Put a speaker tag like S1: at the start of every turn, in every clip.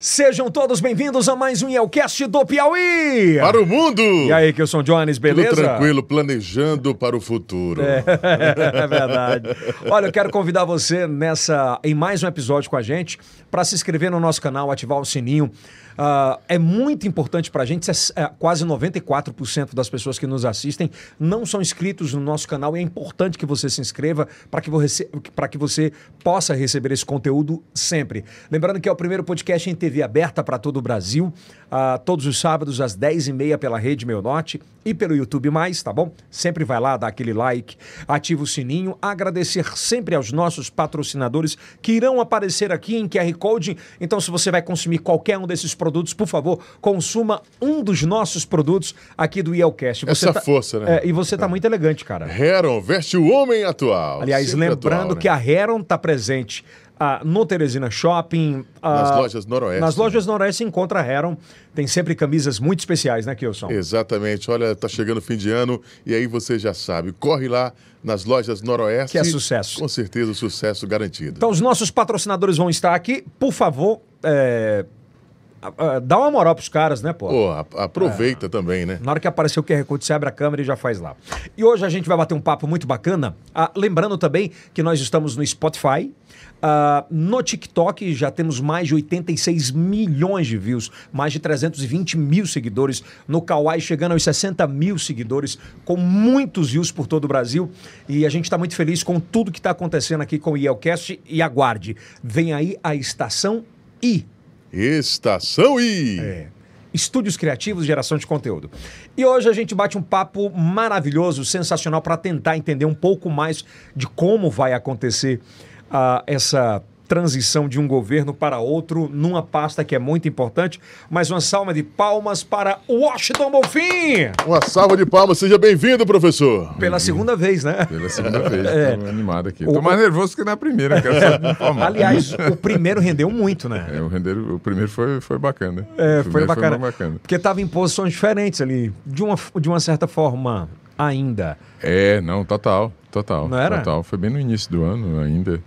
S1: Sejam todos bem-vindos a mais um Yelcast do Piauí!
S2: Para o mundo!
S1: E aí, que eu sou o Jones, beleza?
S2: Tudo tranquilo, planejando para o futuro.
S1: É, é verdade. Olha, eu quero convidar você nessa em mais um episódio com a gente para se inscrever no nosso canal, ativar o sininho. Uh, é muito importante para a gente, é, quase 94% das pessoas que nos assistem não são inscritos no nosso canal e é importante que você se inscreva para que, você, que você possa receber esse conteúdo sempre. Lembrando que é o primeiro podcast em TV aberta para todo o Brasil, uh, todos os sábados às 10h30 pela Rede Meu Norte e pelo YouTube Mais, tá bom? Sempre vai lá, dá aquele like, ativa o sininho, agradecer sempre aos nossos patrocinadores que irão aparecer aqui em QR Code. Então, se você vai consumir qualquer um desses produtos, por favor, consuma um dos nossos produtos aqui do Yelcast.
S2: Você Essa
S1: tá,
S2: força, né?
S1: É, e você tá é. muito elegante, cara.
S2: Heron veste o homem atual.
S1: Aliás, lembrando atual, né? que a Heron tá presente ah, no Teresina Shopping.
S2: Ah, nas lojas Noroeste.
S1: Nas lojas Noroeste encontra a Heron. Tem sempre camisas muito especiais, né, Kilson?
S2: Exatamente. Olha, tá chegando o fim de ano e aí você já sabe. Corre lá nas lojas Noroeste.
S1: Que é sucesso.
S2: Com certeza, sucesso garantido.
S1: Então, os nossos patrocinadores vão estar aqui. Por favor, é, dá uma moral pros caras, né, pô?
S2: Pô, aproveita é. também, né?
S1: Na hora que aparecer o QR Code, você abre a câmera e já faz lá. E hoje a gente vai bater um papo muito bacana. Ah, lembrando também que nós estamos no Spotify. Ah, no TikTok já temos mais de 86 milhões de views, mais de 320 mil seguidores. No Kawaii chegando aos 60 mil seguidores, com muitos views por todo o Brasil. E a gente está muito feliz com tudo que está acontecendo aqui com o Yelcast. E aguarde, vem aí a estação I
S2: Estação I.
S1: É. Estúdios Criativos, geração de conteúdo. E hoje a gente bate um papo maravilhoso, sensacional, para tentar entender um pouco mais de como vai acontecer uh, essa transição de um governo para outro numa pasta que é muito importante. Mais uma salva de palmas para Washington Bonfim!
S2: Uma salva de palmas, seja bem-vindo, professor.
S1: Pela segunda vez, né?
S3: Pela segunda vez, é. animado aqui. Estou mais nervoso que na primeira, quero só
S1: Aliás, o primeiro rendeu muito, né?
S3: É, o, o primeiro foi, foi bacana.
S1: É, foi bacana. Foi bacana. Porque estava em posições diferentes ali, de uma, de uma certa forma ainda.
S3: É, não, total, total.
S1: Não era?
S3: Total, foi bem no início do ano ainda.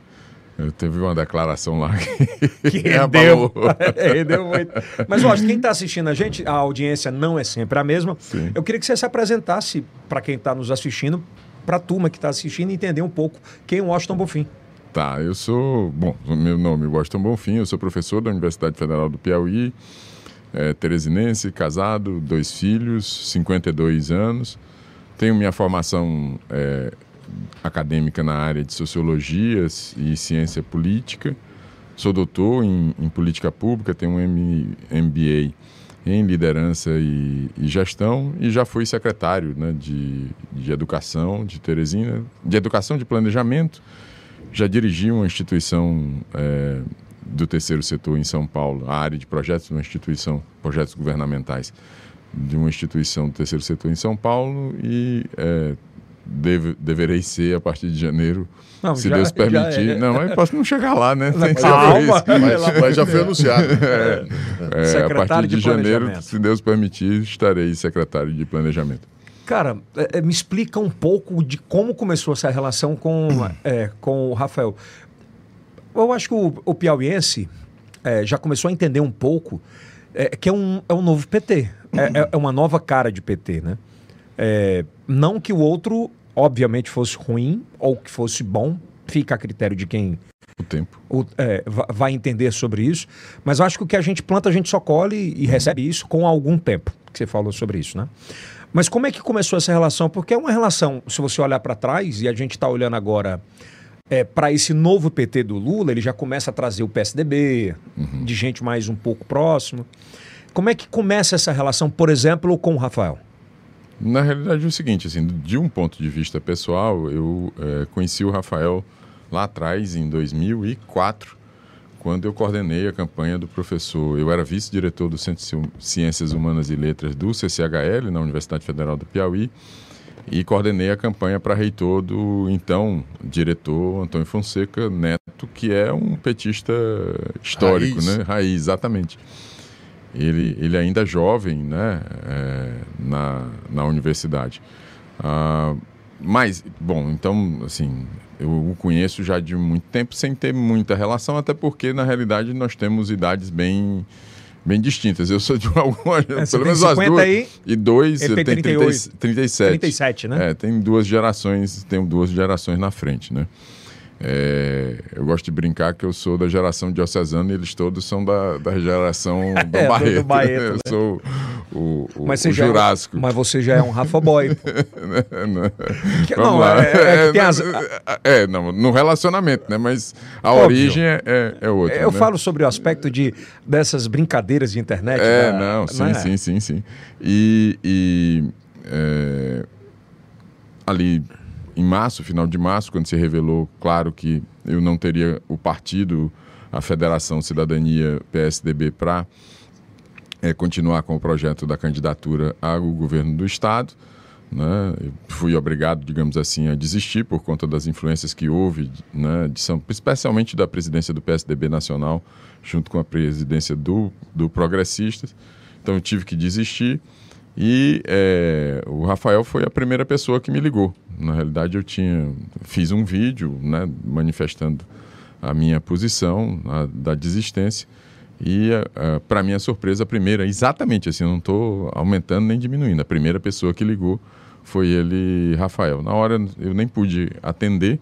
S3: Teve uma declaração lá
S1: que, que rendeu, rendeu muito. Mas, quem está assistindo a gente, a audiência não é sempre a mesma.
S3: Sim.
S1: Eu queria que você se apresentasse para quem está nos assistindo, para a turma que está assistindo, entender um pouco quem é o Washington Bonfim.
S3: Tá, eu sou. Bom, meu nome é Washington Bonfim, eu sou professor da Universidade Federal do Piauí, é, teresinense, casado, dois filhos, 52 anos. Tenho minha formação. É, acadêmica na área de sociologia e ciência política. Sou doutor em, em política pública, tenho um MBA em liderança e, e, gestão e já fui secretário né, de, de educação de Teresina, de educação de planejamento. Já dirigi uma instituição é, do terceiro setor em São Paulo, a área de projetos de uma instituição, projetos governamentais de uma instituição do terceiro setor em São Paulo e é, deve, deverei ser a partir de janeiro, não, se já, Deus permitir. É. Não, mas posso não chegar lá, né?
S2: Tem que calma, mas, mas, já foi anunciado.
S3: É, é, a partir de, de janeiro, se Deus permitir, estarei secretário de planejamento.
S1: Cara, é, é, me explica um pouco de como começou essa relação com, é, com o Rafael. Eu acho que o, o piauiense já começou a entender um pouco que é um, é um novo PT. É, é uma nova cara de PT, né? É, não que o outro, obviamente, fosse ruim ou que fosse bom, fica a critério de quem.
S3: O tempo.
S1: O, é, vai entender sobre isso. Mas acho que o que a gente planta, a gente só colhe e recebe isso com algum tempo. Que você falou sobre isso, né? Mas como é que começou essa relação? Porque é uma relação, se você olhar para trás, e a gente está olhando agora é, para esse novo PT do Lula, ele já começa a trazer o PSDB, uhum. de gente mais um pouco próximo. Como é que começa essa relação, por exemplo, com o Rafael?
S3: Na realidade é o seguinte, assim, de um ponto de vista pessoal, eu é, conheci o Rafael lá atrás, em 2004, quando eu coordenei a campanha do professor. Eu era vice-diretor do Centro de Ciências Humanas e Letras do CCHL, na Universidade Federal do Piauí, e coordenei a campanha para reitor do então diretor Antônio Fonseca Neto, que é um petista histórico,
S2: Raiz.
S3: né? Raiz, exatamente ele, ele ainda é jovem né, é, na, na universidade. Ah, mas, bom, então, assim, eu o conheço já de muito tempo sem ter muita relação, até porque, na realidade, nós temos idades bem bem distintas. Eu sou de alguma, é,
S1: pelo menos as duas. Aí,
S3: e dois, ele tem 30, 37.
S1: 37, né?
S3: É, tem duas gerações, tem duas gerações na frente, né? É, eu gosto de brincar que eu sou da geração diocesana e eles todos são da, da geração do é, Barreto. Do Barreto né? Eu sou o, o, mas o Jurássico.
S1: É mas você já é um Rafa Boy.
S3: não, que, Vamos não. É, é, as... é, não, no relacionamento, né? Mas a Óbvio. origem é, é outra.
S1: Eu
S3: né?
S1: falo sobre o aspecto de, dessas brincadeiras de internet.
S3: É, da, não, sim, sim, sim, sim. E, e ali em março, final de março, quando se revelou, claro, que eu não teria o partido, a Federação Cidadania PSDB, para é, continuar com o projeto da candidatura ao governo do Estado. Né? Fui obrigado, digamos assim, a desistir por conta das influências que houve, né, de São, especialmente da presidência do PSDB nacional, junto com a presidência do, do Progressistas. Então eu tive que desistir. E é, o Rafael foi a primeira pessoa que me ligou. Na realidade, eu tinha fiz um vídeo né, manifestando a minha posição a, da desistência. E, para minha surpresa, a primeira, exatamente assim, eu não estou aumentando nem diminuindo. A primeira pessoa que ligou foi ele, Rafael. Na hora eu nem pude atender.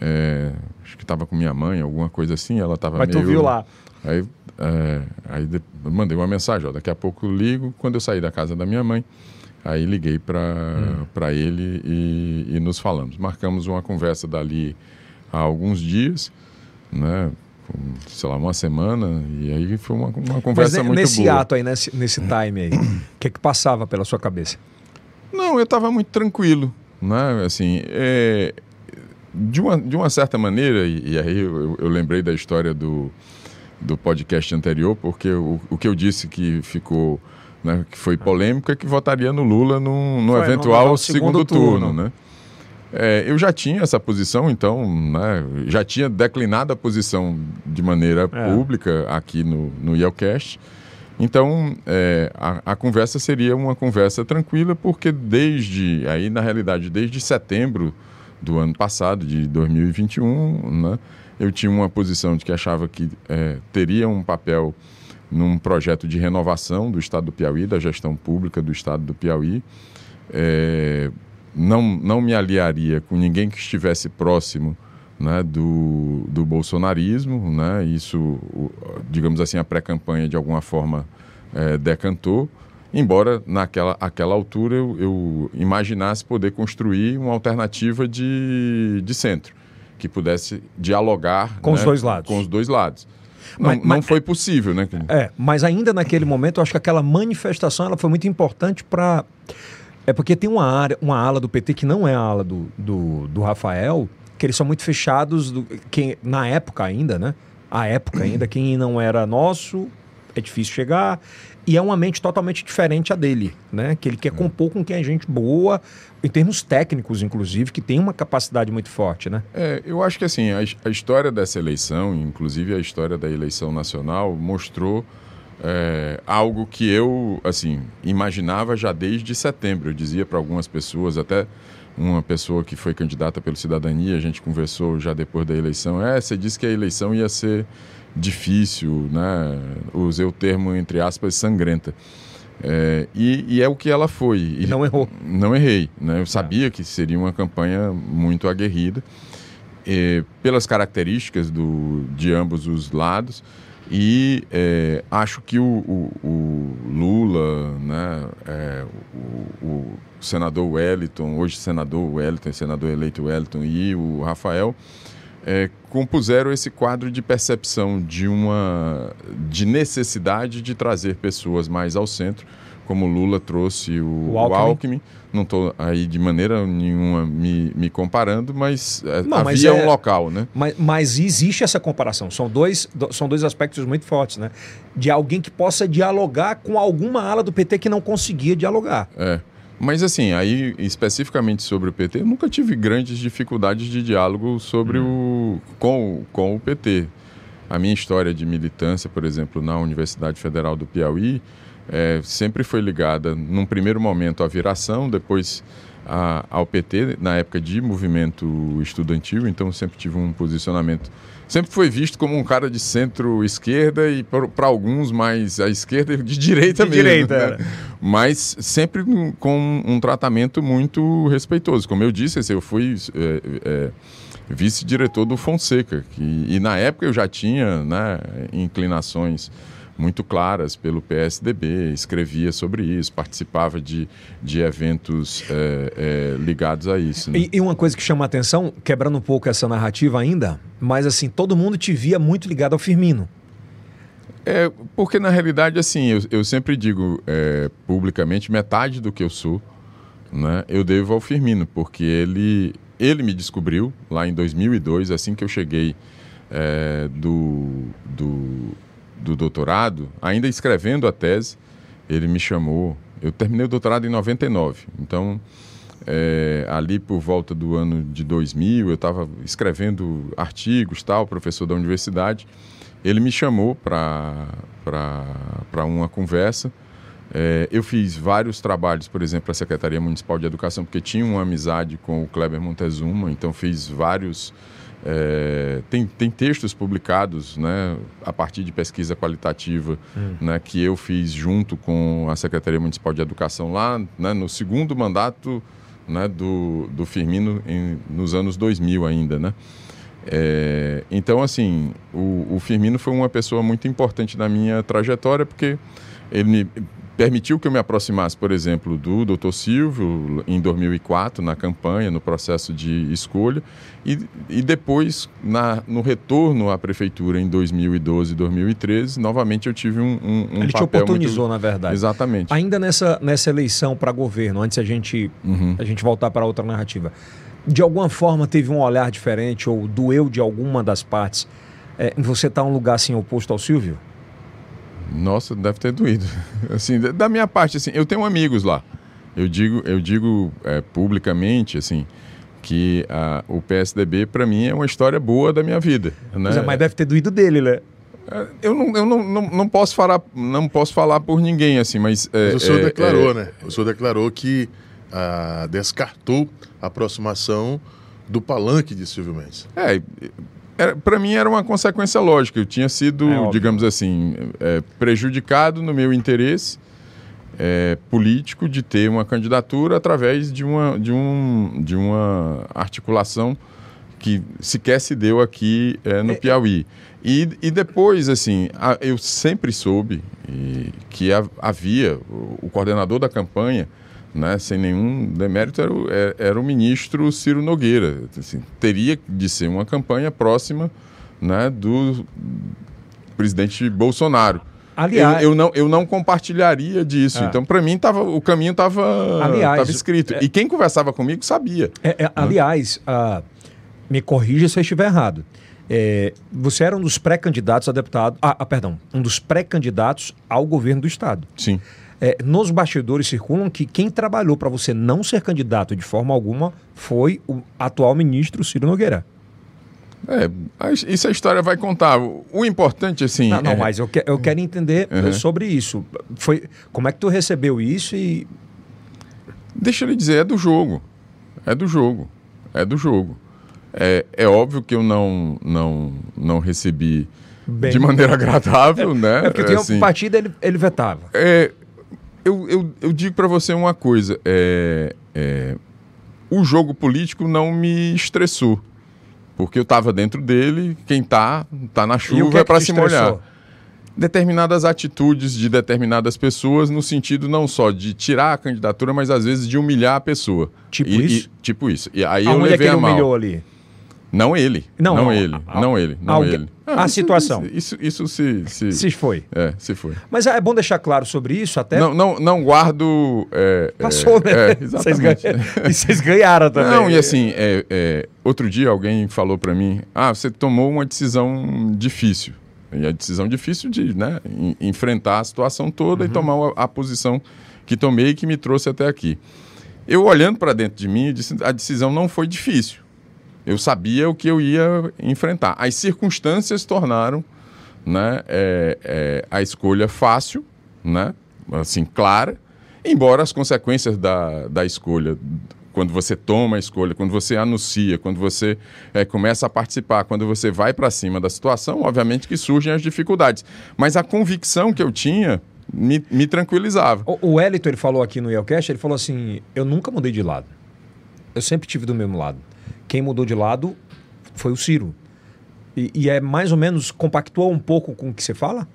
S3: É, acho que estava com minha mãe, alguma coisa assim. Ela estava meio.
S1: Mas tu viu lá?
S3: Aí, é, aí mandei uma mensagem, ó, daqui a pouco ligo, quando eu sair da casa da minha mãe, aí liguei para hum. ele e, e, nos falamos. Marcamos uma conversa dali há alguns dias, né, sei lá, uma semana, e aí foi uma, uma conversa Mas, muito
S1: nesse
S3: boa.
S1: ato aí, nesse, nesse time aí, o que é que passava pela sua cabeça?
S3: Não, eu estava muito tranquilo, né, assim, é, de, uma, de uma certa maneira, e, e aí eu, eu lembrei da história do do podcast anterior, porque o, o que eu disse que ficou, né, que foi polêmico é que votaria no Lula no, no foi, eventual no segundo, segundo, turno, turno né? É, eu já tinha essa posição, então, né, já tinha declinado a posição de maneira é. pública aqui no, no Yelcast. Então, é, a, a, conversa seria uma conversa tranquila, porque desde, aí na realidade, desde setembro do ano passado, de 2021, né, eu tinha uma posição de que achava que é, teria um papel num projeto de renovação do Estado do Piauí, da gestão pública do Estado do Piauí. É, não, não me aliaria com ninguém que estivesse próximo né, do, do bolsonarismo. Né, isso, digamos assim, a pré-campanha de alguma forma é, decantou. Embora naquela aquela altura eu, eu imaginasse poder construir uma alternativa de, de centro que pudesse dialogar
S1: com né, os dois lados.
S3: Com os dois lados. Não, mas, não foi possível, né?
S1: É, mas ainda naquele momento, eu acho que aquela manifestação ela foi muito importante para. É porque tem uma área, uma ala do PT que não é a ala do, do, do Rafael, que eles são muito fechados, do, que, na época ainda, né? A época ainda, quem não era nosso, é difícil chegar. E é uma mente totalmente diferente a dele, né? Que ele quer compor com quem é gente boa, em termos técnicos, inclusive, que tem uma capacidade muito forte, né?
S3: É, eu acho que assim, a, a história dessa eleição, inclusive a história da eleição nacional, mostrou é, algo que eu, assim, imaginava já desde setembro. Eu dizia para algumas pessoas, até uma pessoa que foi candidata pelo Cidadania, a gente conversou já depois da eleição, é, você disse que a eleição ia ser difícil, né? Usei o termo, entre aspas, sangrenta. É, e, e, é o que ela foi.
S1: E não errou.
S3: Não errei. Né? Eu sabia que seria uma campanha muito aguerrida, e, pelas características do, de ambos os lados. E é, acho que o, o, o Lula, né, é, o, o, senador Wellington, hoje senador Wellington, senador eleito Wellington, e o Rafael, é, compuseram esse quadro de percepção de uma de necessidade de trazer pessoas mais ao centro, como Lula trouxe o, o Alckmin. O Alckmin. Não estou aí de maneira nenhuma me, me comparando, mas é, Não, havia mas é, um local, né?
S1: Mas, mas existe essa comparação. São dois, são dois aspectos muito fortes, né? De alguém que possa dialogar com alguma ala do PT que não conseguia dialogar.
S3: É. Mas assim, aí especificamente sobre o PT, eu nunca tive grandes dificuldades de diálogo sobre hum. o com, com o PT. A minha história de militância, por exemplo, na Universidade Federal do Piauí, é, sempre foi ligada, num primeiro momento, à viração, depois a, ao PT, na época de movimento estudantil, então sempre tive um posicionamento. Sempre foi visto como um cara de centro-esquerda e para alguns mais à esquerda de direita
S1: De
S3: mesmo.
S1: direita,
S3: né? Mas sempre com um tratamento muito respeitoso. Como eu disse, assim, eu fui é, é, vice-diretor do Fonseca, que, e na época eu já tinha né, inclinações muito claras pelo PSDB, escrevia sobre isso, participava de, de eventos é, é, ligados a isso. Né?
S1: E, e, uma coisa que chama a atenção, quebrando um pouco essa narrativa ainda, mas assim, todo mundo te via muito ligado ao Firmino.
S3: É, porque na realidade, assim, eu, eu sempre digo é, publicamente, metade do que eu sou, né, eu devo ao Firmino, porque ele, ele me descobriu lá em 2002, assim que eu cheguei é, do, do do doutorado, ainda escrevendo a tese, ele me chamou. Eu terminei o doutorado em 99, então é, ali por volta do ano de 2000, eu estava escrevendo artigos, tal, professor da universidade. Ele me chamou para uma conversa. É, eu fiz vários trabalhos, por exemplo, para a Secretaria Municipal de Educação, porque tinha uma amizade com o Kleber Montezuma, então fiz vários é, tem, tem textos publicados né, a partir de pesquisa qualitativa hum. né, que eu fiz junto com a Secretaria Municipal de Educação lá né, no segundo mandato né, do, do Firmino em, nos anos 2000 ainda. Né? É, então, assim, o, o Firmino foi uma pessoa muito importante na minha trajetória porque ele me permitiu que eu me aproximasse, por exemplo, do Dr. Silvio em 2004, na campanha, no processo de escolha, e, e depois, na, no retorno à prefeitura em 2012 e 2013, novamente eu tive um, um, um
S1: Ele te oportunizou, muito... na verdade.
S3: Exatamente.
S1: Ainda nessa, nessa eleição para governo, antes a gente, uhum. a gente voltar para outra narrativa, de alguma forma teve um olhar diferente ou doeu de alguma das partes é, você estar tá um lugar assim oposto ao Silvio?
S3: Nossa, deve ter doído. Assim, da minha parte, assim, eu tenho amigos lá. Eu digo, eu digo é, publicamente, assim, que a, o PSDB para mim é uma história boa da minha vida. Né?
S1: É, mas deve ter doído dele, né?
S3: É, eu não, eu não, não, não, posso falar, não posso falar por ninguém, assim, mas...
S2: É, mas o senhor é, declarou, é, né? O senhor declarou que ah, descartou a aproximação do palanque de Silvio Mendes.
S3: É, para mim era uma consequência lógica. Eu tinha sido, é digamos assim, é, prejudicado no meu interesse é, político de ter uma candidatura através de uma, de um, de uma articulação que sequer se deu aqui é, no é, Piauí. E, e depois, assim, a, eu sempre soube e, que havia o, o coordenador da campanha né, sem nenhum demérito, era o, é, era o ministro Ciro Nogueira. Assim, teria de ser uma campanha próxima né, do presidente Bolsonaro. Aliás, eu, eu, não, eu não compartilharia disso. É. Então, para mim, tava, o caminho estava escrito. É, e quem conversava comigo sabia.
S1: É, é, né? aliás, uh, me corrija se eu estiver errado. É, você era um dos pré-candidatos a deputado. Ah, ah perdão. Um dos pré-candidatos ao governo do Estado.
S3: Sim.
S1: É, nos bastidores circulam que quem trabalhou para você não ser candidato de forma alguma foi o atual ministro Ciro Nogueira.
S3: É, isso a história vai contar. O importante, assim.
S1: Não, não é... mas eu, que, eu quero entender uhum. sobre isso. Foi, como é que tu recebeu isso e.
S3: Deixa eu lhe dizer, é do jogo. É do jogo. É do jogo. É, é óbvio que eu não, não, não recebi Bem, de maneira agradável, é, né?
S1: É porque tinha assim, um partido ele, ele vetava.
S3: É, eu, eu, eu digo para você uma coisa: é, é, o jogo político não me estressou. Porque eu estava dentro dele, quem tá, tá na chuva é, é para se molhar. Determinadas atitudes de determinadas pessoas, no sentido não só de tirar a candidatura, mas às vezes de humilhar a pessoa.
S1: Tipo e, isso?
S3: E, tipo isso. E aí Aonde eu levei é que ele a mal.
S1: humilhou ali?
S3: Não ele. Não, não, não ele. A, não ele. Não alguém, ele.
S1: Ah, a isso, situação.
S3: Isso, isso, isso, se, se.
S1: Se foi.
S3: É, se foi.
S1: Mas é bom deixar claro sobre isso até.
S3: Não, não, não guardo. É,
S1: é Passou, né? É, exatamente. e vocês ganharam também.
S3: Não, e assim, é, é, outro dia alguém falou para mim: ah, você tomou uma decisão difícil. E a decisão difícil de né, enfrentar a situação toda uhum. e tomar a, a posição que tomei e que me trouxe até aqui. Eu olhando para dentro de mim, disse, a decisão não foi difícil eu sabia o que eu ia enfrentar. As circunstâncias tornaram né, é, é, a escolha fácil, né? assim clara, embora as consequências da, da escolha quando você toma a escolha, quando você anuncia, quando você é, começa a participar, quando você vai para cima da situação, obviamente que surgem as dificuldades. Mas a convicção que eu tinha me, me tranquilizava.
S1: O, Elito, ele falou aqui no Yelcast, ele falou assim, eu nunca mudei de lado. Eu sempre tive do mesmo lado. Quem mudou de lado foi o Ciro. E, e é mais ou menos, compactuou um pouco com o que você fala?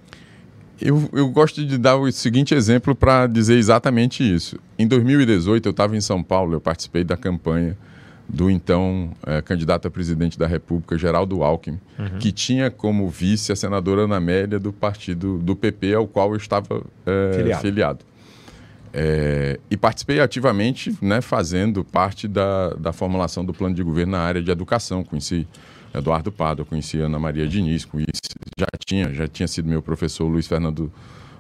S3: Eu, eu gosto de dar o seguinte exemplo para dizer exatamente isso. Em 2018, eu estava em São Paulo, eu participei da campanha do então é, candidato a presidente da República, Geraldo Alckmin, uhum. que tinha como vice a senadora Ana Amélia do partido do PP, ao qual eu estava é, filiado. filiado. É, e participei ativamente, né, fazendo parte da, da formulação do plano de governo na área de educação. Conheci Eduardo Pado, conheci Ana Maria Diniz, conheci, já tinha, já tinha sido meu professor Luiz Fernando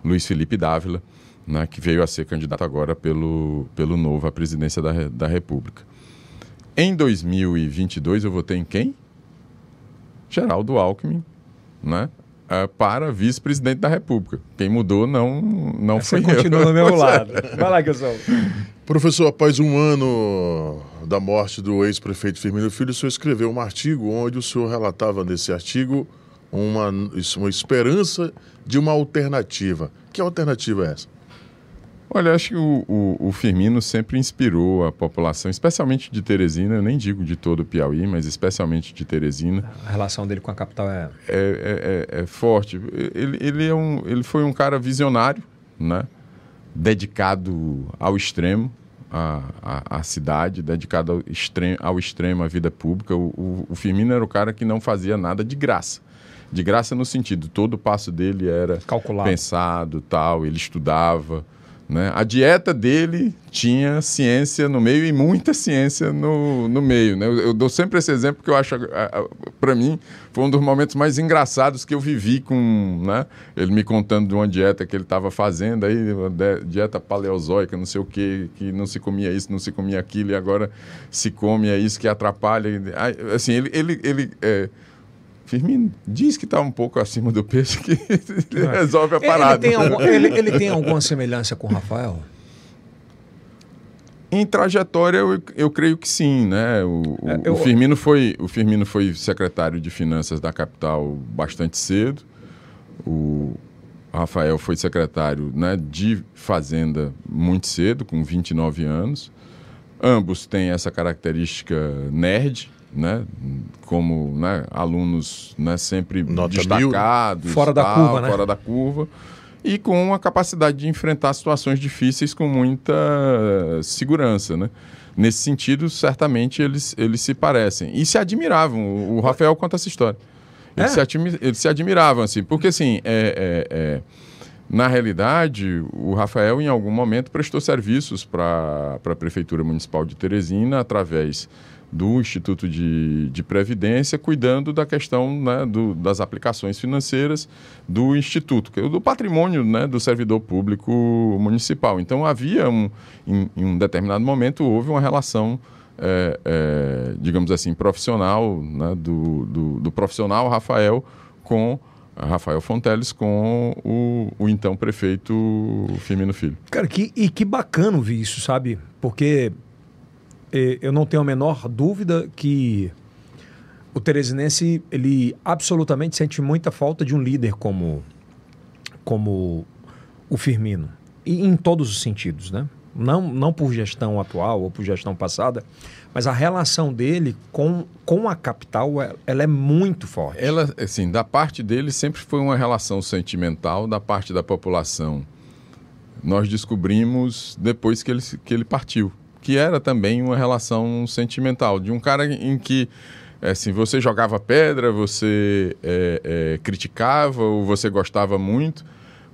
S3: Luiz Felipe Dávila, né, que veio a ser candidato agora pelo, pelo novo à presidência da, da República. Em 2022 eu votei em quem? Geraldo Alckmin, né? Uh, para vice-presidente da República. Quem mudou não, não
S1: Você
S3: foi
S1: continua
S3: eu.
S1: no meu lado. Vai lá, Gilson.
S2: Professor, após um ano da morte do ex-prefeito Firmino Filho, o senhor escreveu um artigo onde o senhor relatava nesse artigo uma, uma esperança de uma alternativa. Que alternativa é essa?
S3: Olha, acho que o, o, o, Firmino sempre inspirou a população, especialmente de Teresina, eu nem digo de todo o Piauí, mas especialmente de Teresina.
S1: A relação dele com a capital é...
S3: É, é, é, é forte. Ele, ele, é um, ele foi um cara visionário, né? dedicado ao extremo, à, cidade, dedicado ao extremo, ao extremo à vida pública. O, o, o Firmino era o cara que não fazia nada de graça de graça no sentido todo o passo dele era
S1: Calculado.
S3: pensado tal ele estudava né? A dieta dele tinha ciência no meio e muita ciência no, no meio. Né? Eu, eu dou sempre esse exemplo que eu acho, para mim, foi um dos momentos mais engraçados que eu vivi com né? ele me contando de uma dieta que ele estava fazendo, aí, dieta paleozoica, não sei o que, que não se comia isso, não se comia aquilo, e agora se come, é isso que atrapalha. Assim, ele, ele, ele é, Firmino diz que está um pouco acima do peso que é. resolve a parada.
S1: Ele tem, algum, ele, ele tem alguma semelhança com o Rafael?
S3: Em trajetória, eu, eu creio que sim, né? O, é, eu... o, Firmino foi, o Firmino foi secretário de Finanças da capital bastante cedo. O Rafael foi secretário né, de Fazenda muito cedo, com 29 anos. Ambos têm essa característica nerd, né, como né, alunos né, sempre Nota destacados,
S1: mil. fora da curva, né?
S3: fora da curva, e com a capacidade de enfrentar situações difíceis com muita segurança, né? Nesse sentido, certamente eles, eles se parecem e se admiravam. O Rafael conta essa história. Eles, é? se, eles se admiravam assim, porque assim, é, é, é na realidade, o Rafael, em algum momento, prestou serviços para a Prefeitura Municipal de Teresina através do Instituto de, de Previdência, cuidando da questão né, do, das aplicações financeiras do Instituto, é do patrimônio né, do servidor público municipal. Então, havia, um, em, em um determinado momento, houve uma relação, é, é, digamos assim, profissional, né, do, do, do, profissional Rafael com. Rafael Fonteles com o, o então prefeito Firmino Filho.
S1: Cara, que, e que bacana ouvir isso, sabe? Porque eu não tenho a menor dúvida que o Teresinense ele absolutamente sente muita falta de um líder como como o Firmino e em todos os sentidos, né? Não, não por gestão atual ou por gestão passada, mas a relação dele com, com a capital é, ela é muito forte.
S3: Ela, assim, da parte dele sempre foi uma relação sentimental, da parte da população. Nós descobrimos depois que ele, que ele partiu que era também uma relação sentimental, de um cara em que é, assim, você jogava pedra, você é, é, criticava ou você gostava muito,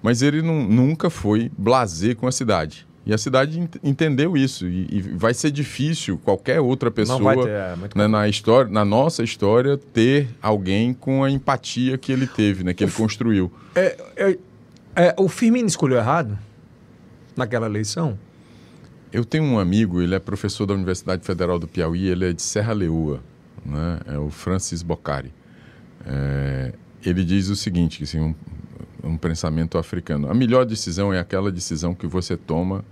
S3: mas ele não, nunca foi blazer com a cidade. E a cidade ent entendeu isso. E, e, vai ser difícil qualquer outra pessoa ter, é, né, na, história, na nossa história ter alguém com a empatia que ele teve, né, que ele construiu.
S1: É, é, é, o Firmino escolheu errado naquela eleição?
S3: Eu tenho um amigo, ele é professor da Universidade Federal do Piauí, ele é de Serra Leoa, né? é o Francis Boccari. É, ele diz o seguinte, assim, um, um pensamento africano. A melhor decisão é aquela decisão que você toma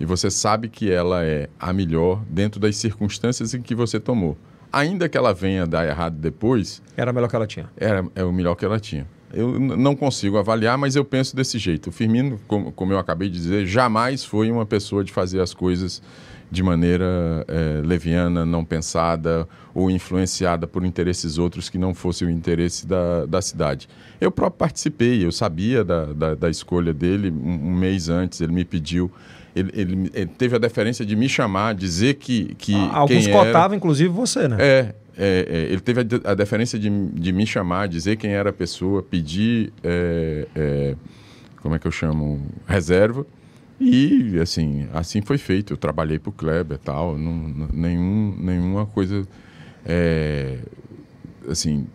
S3: e você sabe que ela é a melhor dentro das circunstâncias em que você tomou. Ainda que ela venha dar errado depois.
S1: Era a melhor que ela tinha.
S3: Era é o melhor que ela tinha. Eu não consigo avaliar, mas eu penso desse jeito. O Firmino, como, como eu acabei de dizer, jamais foi uma pessoa de fazer as coisas de maneira é, leviana, não pensada ou influenciada por interesses outros que não fosse o interesse da, da cidade. Eu próprio participei, eu sabia da, da, da escolha dele um, um, mês antes, ele me pediu. Ele, ele, ele, teve a deferência de me chamar, dizer que. que
S1: Alguns cotavam, inclusive, você, né?
S3: É, é, é, ele teve a, a deferência de, de, me chamar, dizer quem era a pessoa, pedir, é, é, como é que eu chamo, reserva. E, assim, assim foi feito. Eu trabalhei para o Kleber e tal, não, nenhum, nenhuma coisa, é, assim...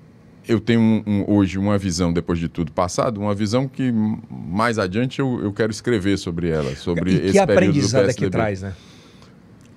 S3: Eu tenho um, um, hoje uma visão, depois de tudo passado, uma visão que mais adiante eu, eu quero escrever sobre ela, sobre
S1: e que
S3: esse
S1: aprendizado é que traz, né?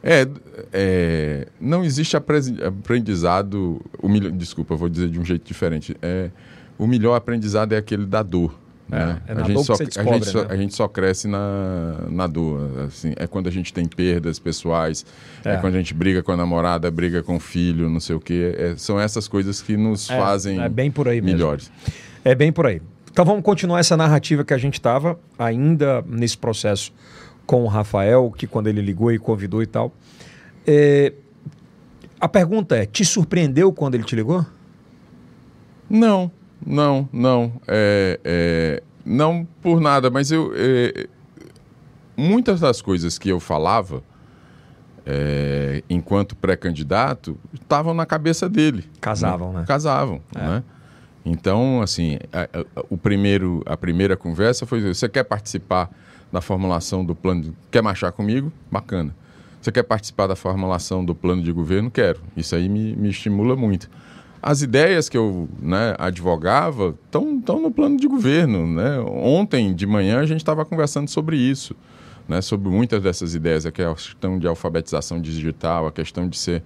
S3: É, é, não existe aprendizado. O desculpa, vou dizer de um jeito diferente. É, o melhor aprendizado é aquele da dor. É, né? é a, gente só, descobre, a, gente só, né? a gente só cresce na, na dor. Assim, é quando a gente tem perdas pessoais, é. é quando a gente briga com a namorada, briga com o filho, não sei o quê. É, são essas coisas que nos é, fazem
S1: é bem por aí
S3: melhores.
S1: Mesmo. É bem por aí. Então vamos continuar essa narrativa que a gente estava ainda nesse processo com o Rafael, que quando ele ligou e convidou e tal. É, a pergunta é: te surpreendeu quando ele te ligou?
S3: Não, não, não. É, é, não por nada, mas eu. É, muitas das coisas que eu falava é, enquanto pré-candidato estavam na cabeça dele.
S1: Casavam, né? né?
S3: Casavam, é. né? Então, assim, a, a, o primeiro, a primeira conversa foi: você quer participar da formulação do plano? De... Quer marchar comigo? Bacana. Você quer participar da formulação do plano de governo? Quero. Isso aí me, me estimula muito. As ideias que eu né, advogava estão no plano de governo. Né? Ontem de manhã a gente estava conversando sobre isso. Né, sobre muitas dessas ideias, a questão de alfabetização digital, a questão de ser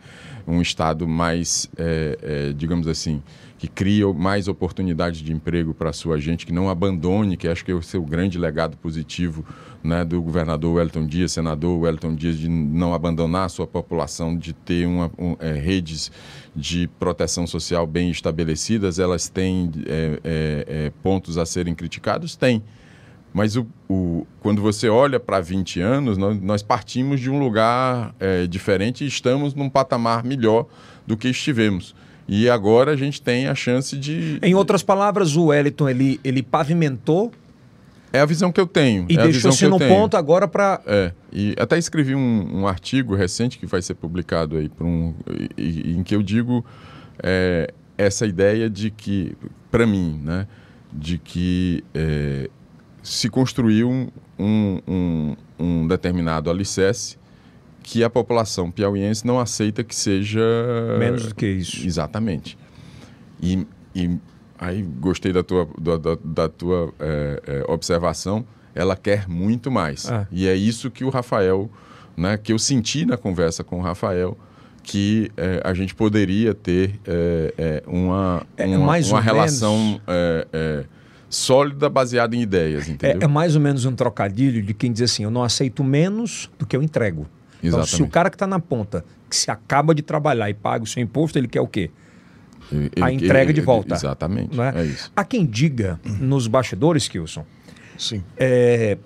S3: um Estado mais, é, é, digamos assim, que cria mais oportunidades de emprego para a sua gente, que não abandone, que acho que é o seu grande legado positivo né, do governador Wellington Dias, senador Wellington Dias, de não abandonar a sua população, de ter uma, um, é, redes de proteção social bem estabelecidas, elas têm é, é, é pontos a serem criticados? Tem. Mas o, o, quando você olha para 20 anos, nós, nós, partimos de um lugar é, diferente e estamos num patamar melhor do que estivemos. E agora a gente tem a chance de.
S1: Em outras palavras, o Wellington ele, ele pavimentou.
S3: É a visão que eu tenho.
S1: E
S3: é
S1: deixou-se no ponto agora para.
S3: É. E até escrevi um, um, artigo recente que vai ser publicado aí, um, e, em que eu digo é, essa ideia de que, para mim, né, de que é, se construiu um, um, um determinado alicerce que a população piauiense não aceita que seja.
S1: Menos do que isso.
S3: Exatamente. E, e aí gostei da tua, da, da, da tua é, é, observação. Ela quer muito mais. Ah. E é isso que o Rafael, né, que eu senti na conversa com o Rafael, que é, a gente poderia ter é, é, uma,
S1: é,
S3: uma, uma relação sólida baseada em ideias, entendeu?
S1: É, mais ou menos um trocadilho de quem diz assim, eu não aceito menos do que eu entrego. Então, se o cara que está na ponta, que se acaba de trabalhar e paga o seu imposto, ele quer o quê? Ele, a entrega ele, de volta.
S3: Exatamente. É?
S1: é?
S3: isso.
S1: Há quem diga nos bastidores, Kilson,
S2: Sim.
S1: É,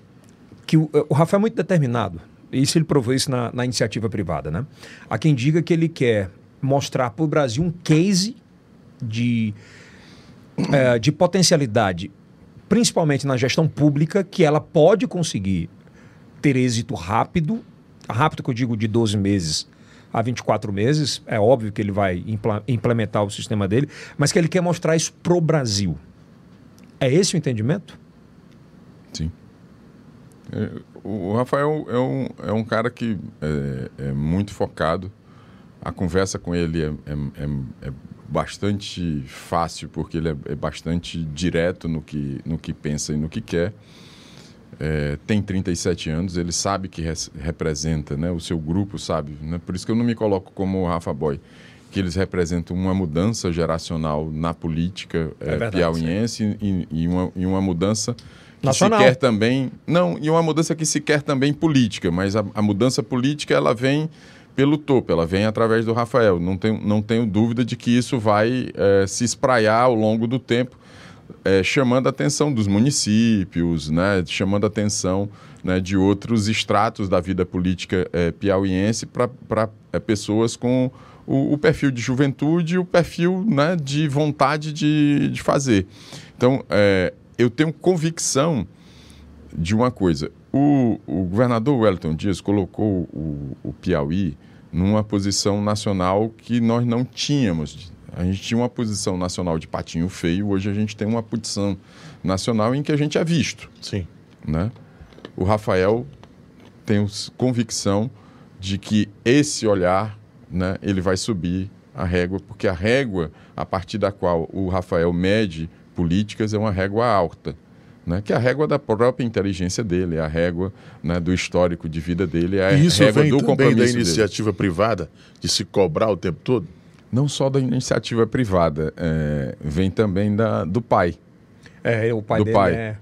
S1: que o, o Rafael é muito determinado. Isso ele provou isso na, na iniciativa privada, né? Há quem diga que ele quer mostrar para o Brasil um case de, é, de potencialidade, principalmente na gestão pública, que ela pode conseguir ter êxito rápido rápido que eu digo de 12 meses a 24 meses, é óbvio que ele vai implementar o sistema dele, mas que ele quer mostrar isso pro Brasil. É esse o entendimento?
S3: Sim. É, o Rafael é um, é um cara que é, é muito focado. A conversa com ele é, é, é, é bastante fácil, porque ele é, bastante direto no que, no que pensa e no que quer é, tem 37 anos, ele sabe que res, representa, né? o seu grupo sabe. Né? Por isso que eu não me coloco como o Rafa Boy. que eles representam uma mudança geracional na política é, é piauiense e, e, uma, e uma mudança que Nacional. se quer também não e uma mudança que se quer também política mas a, a, mudança política ela vem pelo topo ela vem através do Rafael não tenho, não tenho dúvida de que isso vai é, se espraiar ao longo do tempo é, chamando a atenção dos municípios né chamando a atenção né, de outros estratos da vida política é, piauiense para é, pessoas com o, o, perfil de juventude e o perfil né, de vontade de, de fazer. Então, é, eu tenho convicção de uma coisa. O, o governador Wellington Dias colocou o, o Piauí numa posição nacional que nós não tínhamos. A gente tinha uma posição nacional de patinho feio, hoje a gente tem uma posição nacional em que a gente é visto.
S2: Sim.
S3: Né? O Rafael tem convicção de que esse olhar, né, ele vai subir a régua, porque a régua a partir da qual o Rafael mede políticas é uma régua alta. Né, que é a régua da própria inteligência dele, é a régua né, do histórico de vida dele, é a
S2: isso
S3: régua
S2: vem
S3: do compromisso
S2: da iniciativa dele. privada de se cobrar o tempo todo?
S3: Não só da iniciativa privada, é, vem também da, do pai.
S1: É, o pai do dele pai. é...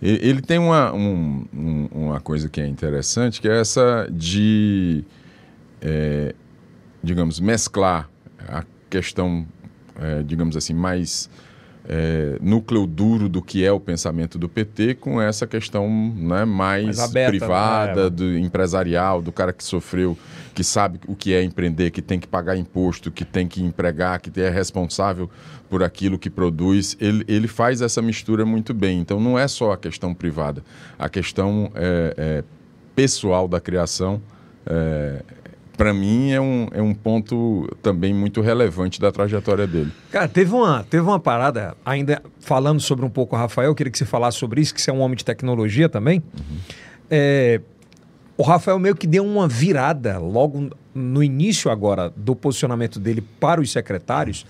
S3: Ele tem uma, um, uma coisa que é interessante, que é essa de, é, digamos, mesclar a questão, é, digamos assim, mais é, núcleo duro do que é o pensamento do PT com essa questão né, mais, mais aberta, privada, né? do empresarial, do cara que sofreu, que sabe o que é empreender, que tem que pagar imposto, que tem que empregar, que é responsável por aquilo que produz. Ele, ele faz essa mistura muito bem. Então não é só a questão privada, a questão é, é, pessoal da criação. É, para mim é um, é um ponto também muito relevante da trajetória dele.
S1: Cara, teve uma, teve uma parada, ainda falando sobre um pouco o Rafael, eu queria que você falasse sobre isso, que você é um homem de tecnologia também. Uhum. É, o Rafael meio que deu uma virada logo no início agora do posicionamento dele para os secretários,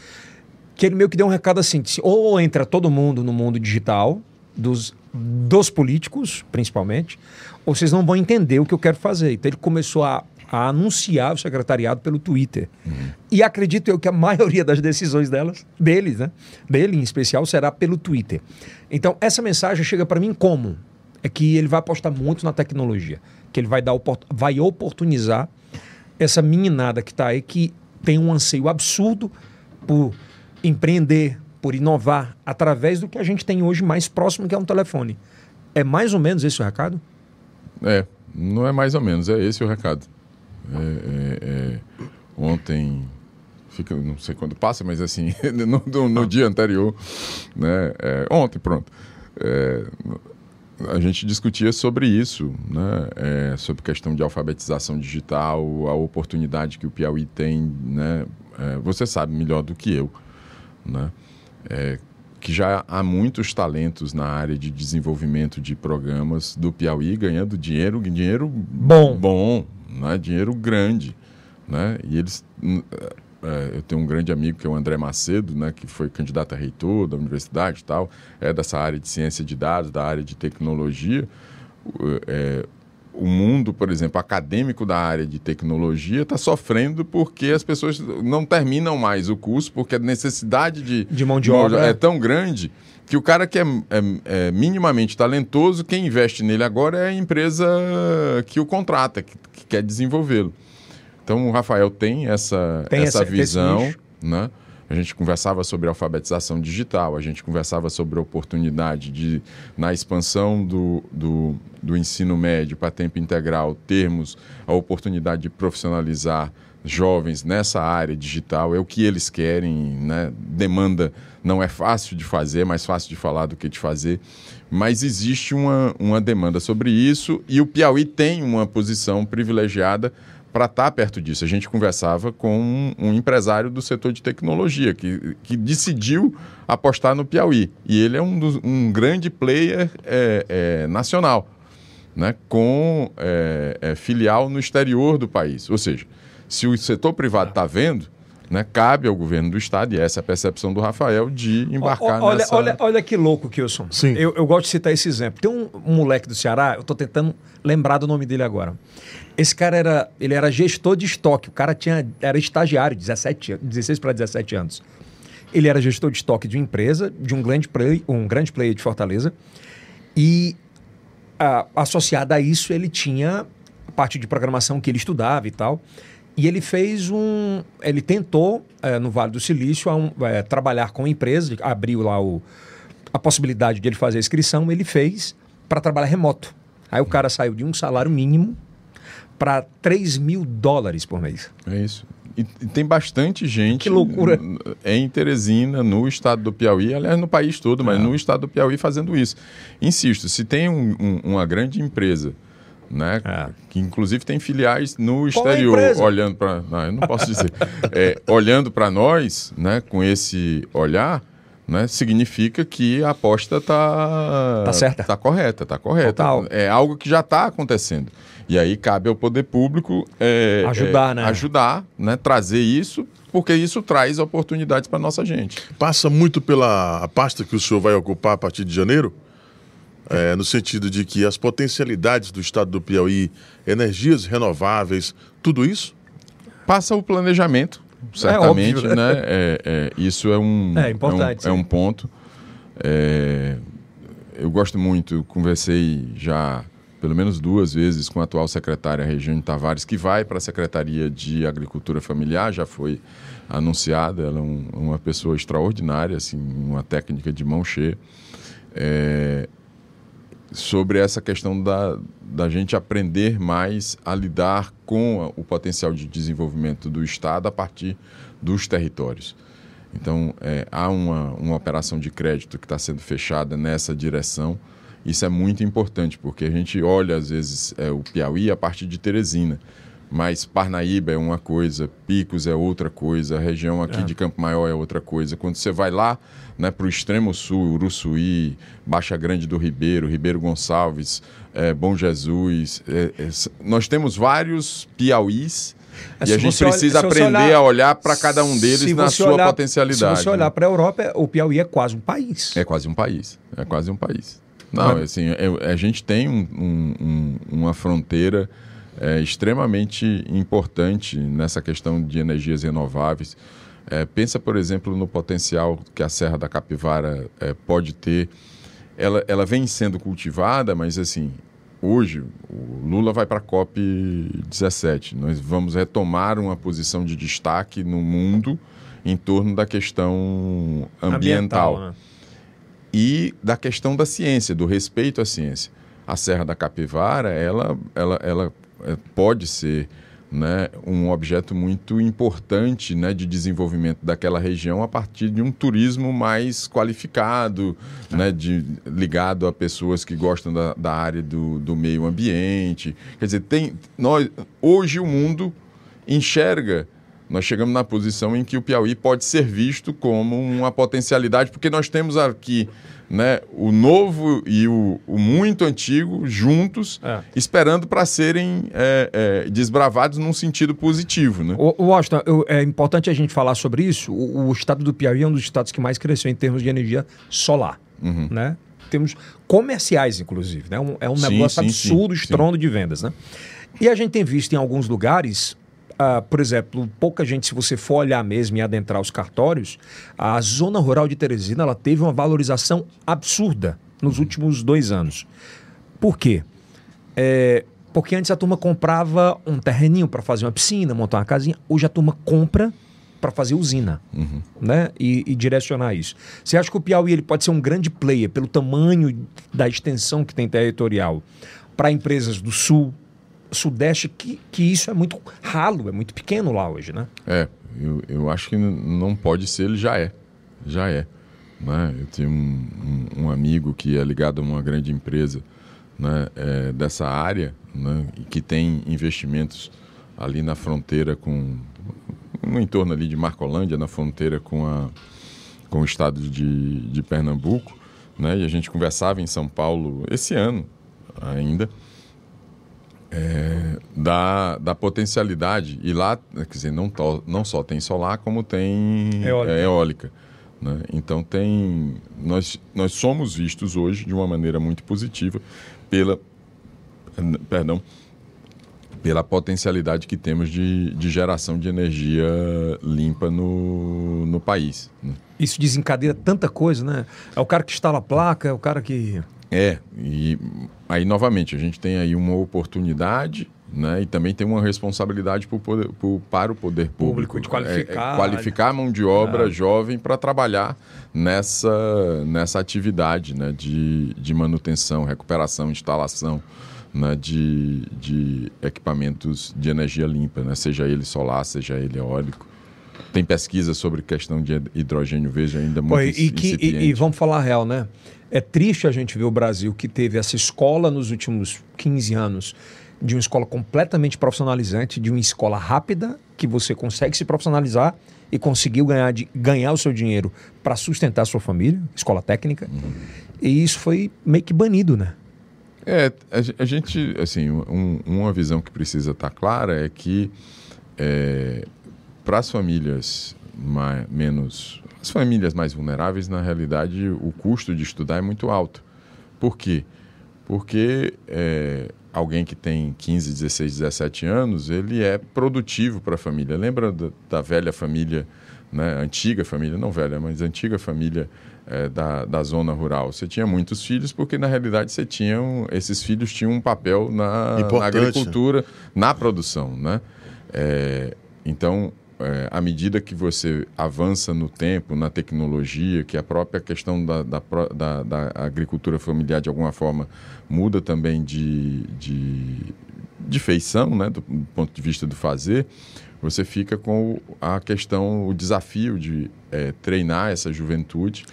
S1: que ele meio que deu um recado assim, ou entra todo mundo no mundo digital, dos, dos políticos, principalmente, ou vocês não vão entender o que eu quero fazer. Então ele começou a a anunciar o secretariado pelo Twitter. Uhum. E acredito eu que a maioria das decisões delas, deles, né? Dele em especial, será pelo Twitter. Então, essa mensagem chega para mim como? É que ele vai apostar muito na tecnologia, que ele vai dar vai oportunizar essa meninada que está aí que tem um anseio absurdo por empreender, por inovar através do que a gente tem hoje mais próximo que é um telefone. É mais ou menos esse o recado?
S3: É, não é mais ou menos, é esse o recado. É, é, é, ontem, fica, não sei quando passa, mas assim, no, no, no dia anterior, né, é, ontem, pronto, é, a gente discutia sobre isso, né, é, sobre questão de alfabetização digital, a oportunidade que o Piauí tem, né, você sabe melhor do que eu, né, que já há muitos talentos na área de desenvolvimento de programas do Piauí ganhando dinheiro, dinheiro bom, bom né? dinheiro grande. Né? E eles. É, eu tenho um grande amigo que é o André Macedo, né, que foi candidato a reitor da universidade e tal, é dessa área de ciência de dados, da área de tecnologia. É, o mundo, por exemplo, acadêmico da área de tecnologia está sofrendo porque as pessoas não terminam mais o curso, porque a necessidade de,
S1: de mão de obra
S3: é tão grande que o cara que é, é, é, minimamente talentoso, quem investe nele agora é a empresa que o contrata, que, que quer desenvolvê-lo. Então o Rafael tem essa, tem essa, essa visão, né? A gente conversava sobre alfabetização digital, a gente conversava sobre a oportunidade de, na expansão do, do, do ensino médio para tempo integral, termos a oportunidade de profissionalizar jovens nessa área digital, é o que eles querem, né? Demanda não é fácil de fazer, mais fácil de falar do que de fazer, mas existe uma, uma demanda sobre isso e o Piauí tem uma posição privilegiada para estar tá perto disso. A gente conversava com um, um, empresário do setor de tecnologia que, que decidiu apostar no Piauí e ele é um, dos, um grande player é, é, nacional, né? com é, é filial no exterior do país. Ou seja, se o setor privado está vendo, né, cabe ao governo do estado, e essa é a percepção do Rafael, de embarcar
S1: olha,
S3: nessa...
S1: Olha, olha que louco, Kilson.
S2: Sim.
S1: Eu, eu gosto de citar esse exemplo. Tem um, um moleque do Ceará, eu estou tentando lembrar do nome dele agora. Esse cara era, ele era gestor de estoque. O cara tinha, era estagiário, 17, 16 para 17 anos. Ele era gestor de estoque de uma empresa, de um grande player, um grande player de Fortaleza. E a, associado a isso, ele tinha a parte de programação que ele estudava e tal. E ele fez um. Ele tentou, é, no Vale do Silício, um, é, trabalhar com a empresa, abriu lá o, a possibilidade de ele fazer a inscrição, ele fez para trabalhar remoto. Aí o cara saiu de um salário mínimo para 3 mil dólares por mês.
S3: É isso. E, e tem bastante gente.
S1: Que loucura.
S3: Em Teresina, no estado do Piauí, aliás, no país todo, mas é. no estado do Piauí fazendo isso. Insisto, se tem um, um, uma grande empresa né? É. Que inclusive tem filiais no Qual exterior, é olhando para, não, eu não posso dizer, é, olhando para nós, né? Com esse olhar, né? Significa que a aposta está
S1: tá certa,
S3: tá correta, tá correta. Total. É algo que já está acontecendo. E aí cabe ao poder público é,
S1: ajudar, né?
S3: Ajudar, né? Trazer isso porque isso traz oportunidades para nossa gente.
S2: Passa muito pela pasta que o senhor vai ocupar a partir de janeiro? É, no sentido de que as potencialidades do estado do Piauí, energias renováveis, tudo isso?
S3: Passa o planejamento, certamente, é óbvio, né? né? É, é, isso é um,
S1: é, importante,
S3: é um, é um ponto. É, eu gosto muito, conversei já pelo menos duas vezes com a atual secretária Regiane Tavares, que vai para a Secretaria de Agricultura Familiar, já foi anunciada, ela é um, uma pessoa extraordinária, assim, uma técnica de mão cheia. É, sobre essa questão da, da gente aprender mais a lidar com o potencial de desenvolvimento do Estado a partir dos territórios. Então, é, há uma, uma operação de crédito que está sendo fechada nessa direção. Isso é muito importante, porque a gente olha, às vezes, é, o Piauí a partir de Teresina mas Parnaíba é uma coisa, Picos é outra coisa, a região aqui é. de Campo Maior é outra coisa. Quando você vai lá né, para o extremo sul, Uruçuí, Baixa Grande do Ribeiro, Ribeiro Gonçalves, é, Bom Jesus, é, é nós temos vários Piauís e a gente precisa olha, aprender olhar, a olhar para cada um deles na sua
S1: olhar,
S3: potencialidade.
S1: Se você olhar né? para a Europa, o Piauí é quase um país.
S3: É quase um país. É quase um país. Não, assim, é, a gente tem um, um, uma fronteira é, extremamente importante nessa questão de energias renováveis. É, pensa, por exemplo, no potencial que a Serra da Capivara é, pode ter. Ela, ela vem sendo cultivada, mas assim, hoje o Lula vai para a COP 17. Nós vamos retomar uma posição de destaque no mundo em torno da questão ambiental, ambiental né? e da questão da ciência, do respeito à ciência. A Serra da Capivara, ela, ela, ela pode ser né, um objeto muito importante né, de desenvolvimento daquela região a partir de um turismo mais qualificado, né, de, ligado a pessoas que gostam da, da área do, do meio ambiente. Quer dizer, tem, nós, hoje o mundo enxerga nós chegamos na posição em que o Piauí pode ser visto como uma potencialidade, porque nós temos aqui né, o novo e o, o muito antigo juntos, é. esperando para serem é, é, desbravados num sentido positivo. Né?
S1: O, o Washington, eu, é importante a gente falar sobre isso. O, o, estado do Piauí é um dos estados que mais cresceu em termos de energia solar. Uhum. Né? Temos comerciais, inclusive. Né? Um, é um sim, negócio sim, absurdo, sim, estrondo de vendas. Né? E a gente tem visto em alguns lugares Uh, por exemplo, pouca gente, se você for olhar mesmo e adentrar os cartórios, a zona rural de Teresina ela teve uma valorização absurda nos últimos dois anos. Por quê? É, porque antes a turma comprava um terreninho para fazer uma piscina, montar uma casinha. Hoje a turma compra para fazer usina, uhum. né? E, e, direcionar isso. Você acha que o Piauí ele pode ser um grande player pelo tamanho da extensão que tem territorial para empresas do sul, Sudeste que, que isso é muito ralo, é muito pequeno lá hoje, né?
S3: É, eu, eu acho que não pode ser, ele já é. Já é. Né? Eu tenho um, um, um amigo que é ligado a uma grande empresa né, é, dessa área né, que tem investimentos ali na fronteira com no entorno ali de Marcolândia, na fronteira com, a, com o estado de, de Pernambuco, né? E a gente conversava em São Paulo esse ano ainda é, da, da potencialidade. E lá, quer dizer, não, to, não só tem solar, como tem
S1: Eólica.
S3: é, eólica. né? Então tem. Nós, nós somos vistos hoje de uma maneira muito positiva pela. Perdão. Pela potencialidade que temos de, de geração de energia limpa no, no país. né?
S1: Isso desencadeia tanta coisa, né? É o cara que instala a placa, é o cara que.
S3: É, e aí novamente a gente tem aí uma oportunidade, né? E também tem uma responsabilidade pro poder- pro- para o poder público,
S1: Público, de qualificar,
S3: É, é qualificar a mão de obra
S1: É.
S3: jovem para trabalhar nessa nessa atividade, né? De, de manutenção, recuperação, instalação, né? De, de equipamentos de energia limpa, né? Seja ele solar, seja ele eólico. Tem pesquisa sobre questão de hidrogênio verde ainda muito
S1: Pô, e, que, e- e vamos falar a real, né? É triste a gente ver o Brasil que teve essa escola nos últimos 15 anos, de uma escola completamente profissionalizante, de uma escola rápida, que você consegue se profissionalizar e conseguiu ganhar, de, ganhar o seu dinheiro para sustentar a sua família, escola técnica. E isso foi meio que banido, né?
S3: É, a, a gente, assim, um- uma visão que precisa estar clara é que para as famílias ma- menos, as famílias mais vulneráveis, na realidade, o custo de estudar é muito alto. Por quê? Porque é, alguém que tem 15, 16, 17 anos, ele é produtivo para a família. Lembra da, da velha família, né? antiga família, não velha, mas antiga família é, da, da zona rural? Você tinha muitos filhos porque, na realidade, você tinha um- esses filhos tinham um papel na, na
S2: Importante.
S3: agricultura, na produção. Né? É, então, é, à medida que você avança no tempo, na tecnologia, que a própria questão da, da, da- da agricultura familiar, de alguma forma, muda também de, de, de feição, né, do ponto de vista do fazer, você fica com a questão, o desafio de é, treinar essa juventude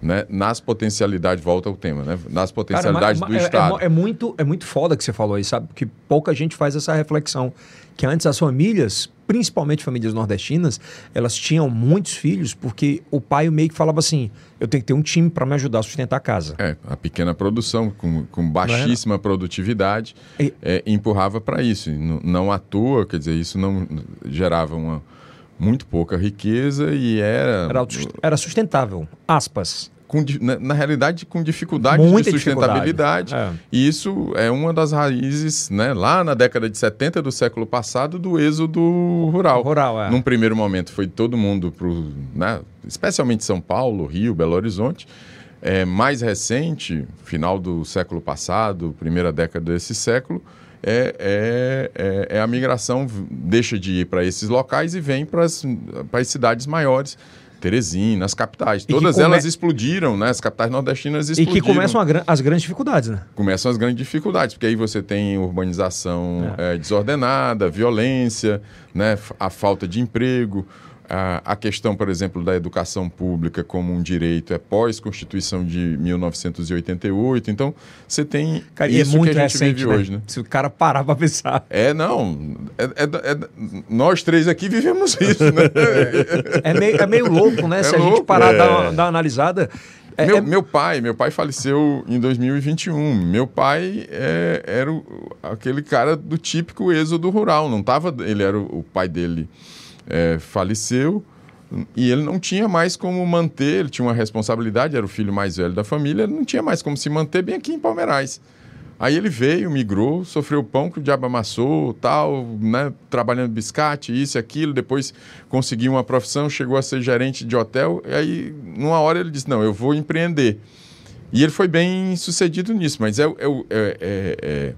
S3: né, nas potencialidades, volta ao tema, né, nas potencialidades
S1: Cara,
S3: do
S1: mas- é-
S3: Estado.
S1: É, é muito, é muito foda que você falou aí, sabe? Porque pouca gente faz essa reflexão. Que antes as famílias, principalmente famílias nordestinas, elas tinham muitos filhos porque o pai meio que falava assim: eu tenho que ter um time para me ajudar a sustentar a casa.
S3: É, a pequena produção, com, com baixíssima produtividade,
S1: E-
S3: é, empurrava para isso. Não, não à toa, quer dizer, isso não gerava uma muito pouca riqueza e era,
S1: era sustentável. Aspas.
S3: Com na, na realidade com dificuldade
S1: Muita
S3: de sustentabilidade.
S1: dificuldade.
S3: E isso é uma das raízes, né, lá na década de 70 do século passado, do êxodo rural.
S1: Rural, é.
S3: Num primeiro momento foi todo mundo para né, especialmente São Paulo, Rio, Belo Horizonte. É, mais recente, final do século passado, primeira década desse século, é, é, é, é a migração, deixa de ir para esses locais e vem para as cidades maiores. Teresina, as capitais.
S1: que
S3: Todas
S1: come-
S3: elas explodiram, né? As capitais nordestinas
S1: E
S3: explodiram.
S1: que começam a gran- as grandes dificuldades, né?
S3: Começam as grandes dificuldades, porque aí você tem urbanização eh, desordenada, violência, né, a falta de emprego, a, questão, por exemplo, da educação pública como um direito é pós-Constituição de 1988. Então, você tem
S1: Cara, e
S3: isso
S1: é muito
S3: que a gente
S1: recente,
S3: vive
S1: né?
S3: hoje, né?
S1: Se o cara parar pra pensar.
S3: É, não. É, é é nós três aqui vivemos isso, né?
S1: É meio, é meio louco, né?
S3: É
S1: Se a gente
S3: louco,
S1: parar
S3: é.
S1: dar, uma, dar uma analisada. É,
S3: meu,
S1: é-
S3: meu pai, meu pai faleceu em 2021. Meu pai é, era o- aquele cara do típico êxodo rural. Não tava, ele era o, o pai dele é, faleceu e ele não tinha mais como manter. Ele tinha uma responsabilidade, era o filho mais velho da família. Ele não tinha mais como se manter bem aqui em Palmeirais. Aí ele veio, migrou, sofreu pão que o diabo amassou, tal, né, trabalhando biscate, isso e aquilo, depois conseguiu uma profissão, chegou a ser gerente de hotel, e aí, numa hora ele disse, não, eu vou empreender. E ele foi bem sucedido nisso, mas é, é, é- é- é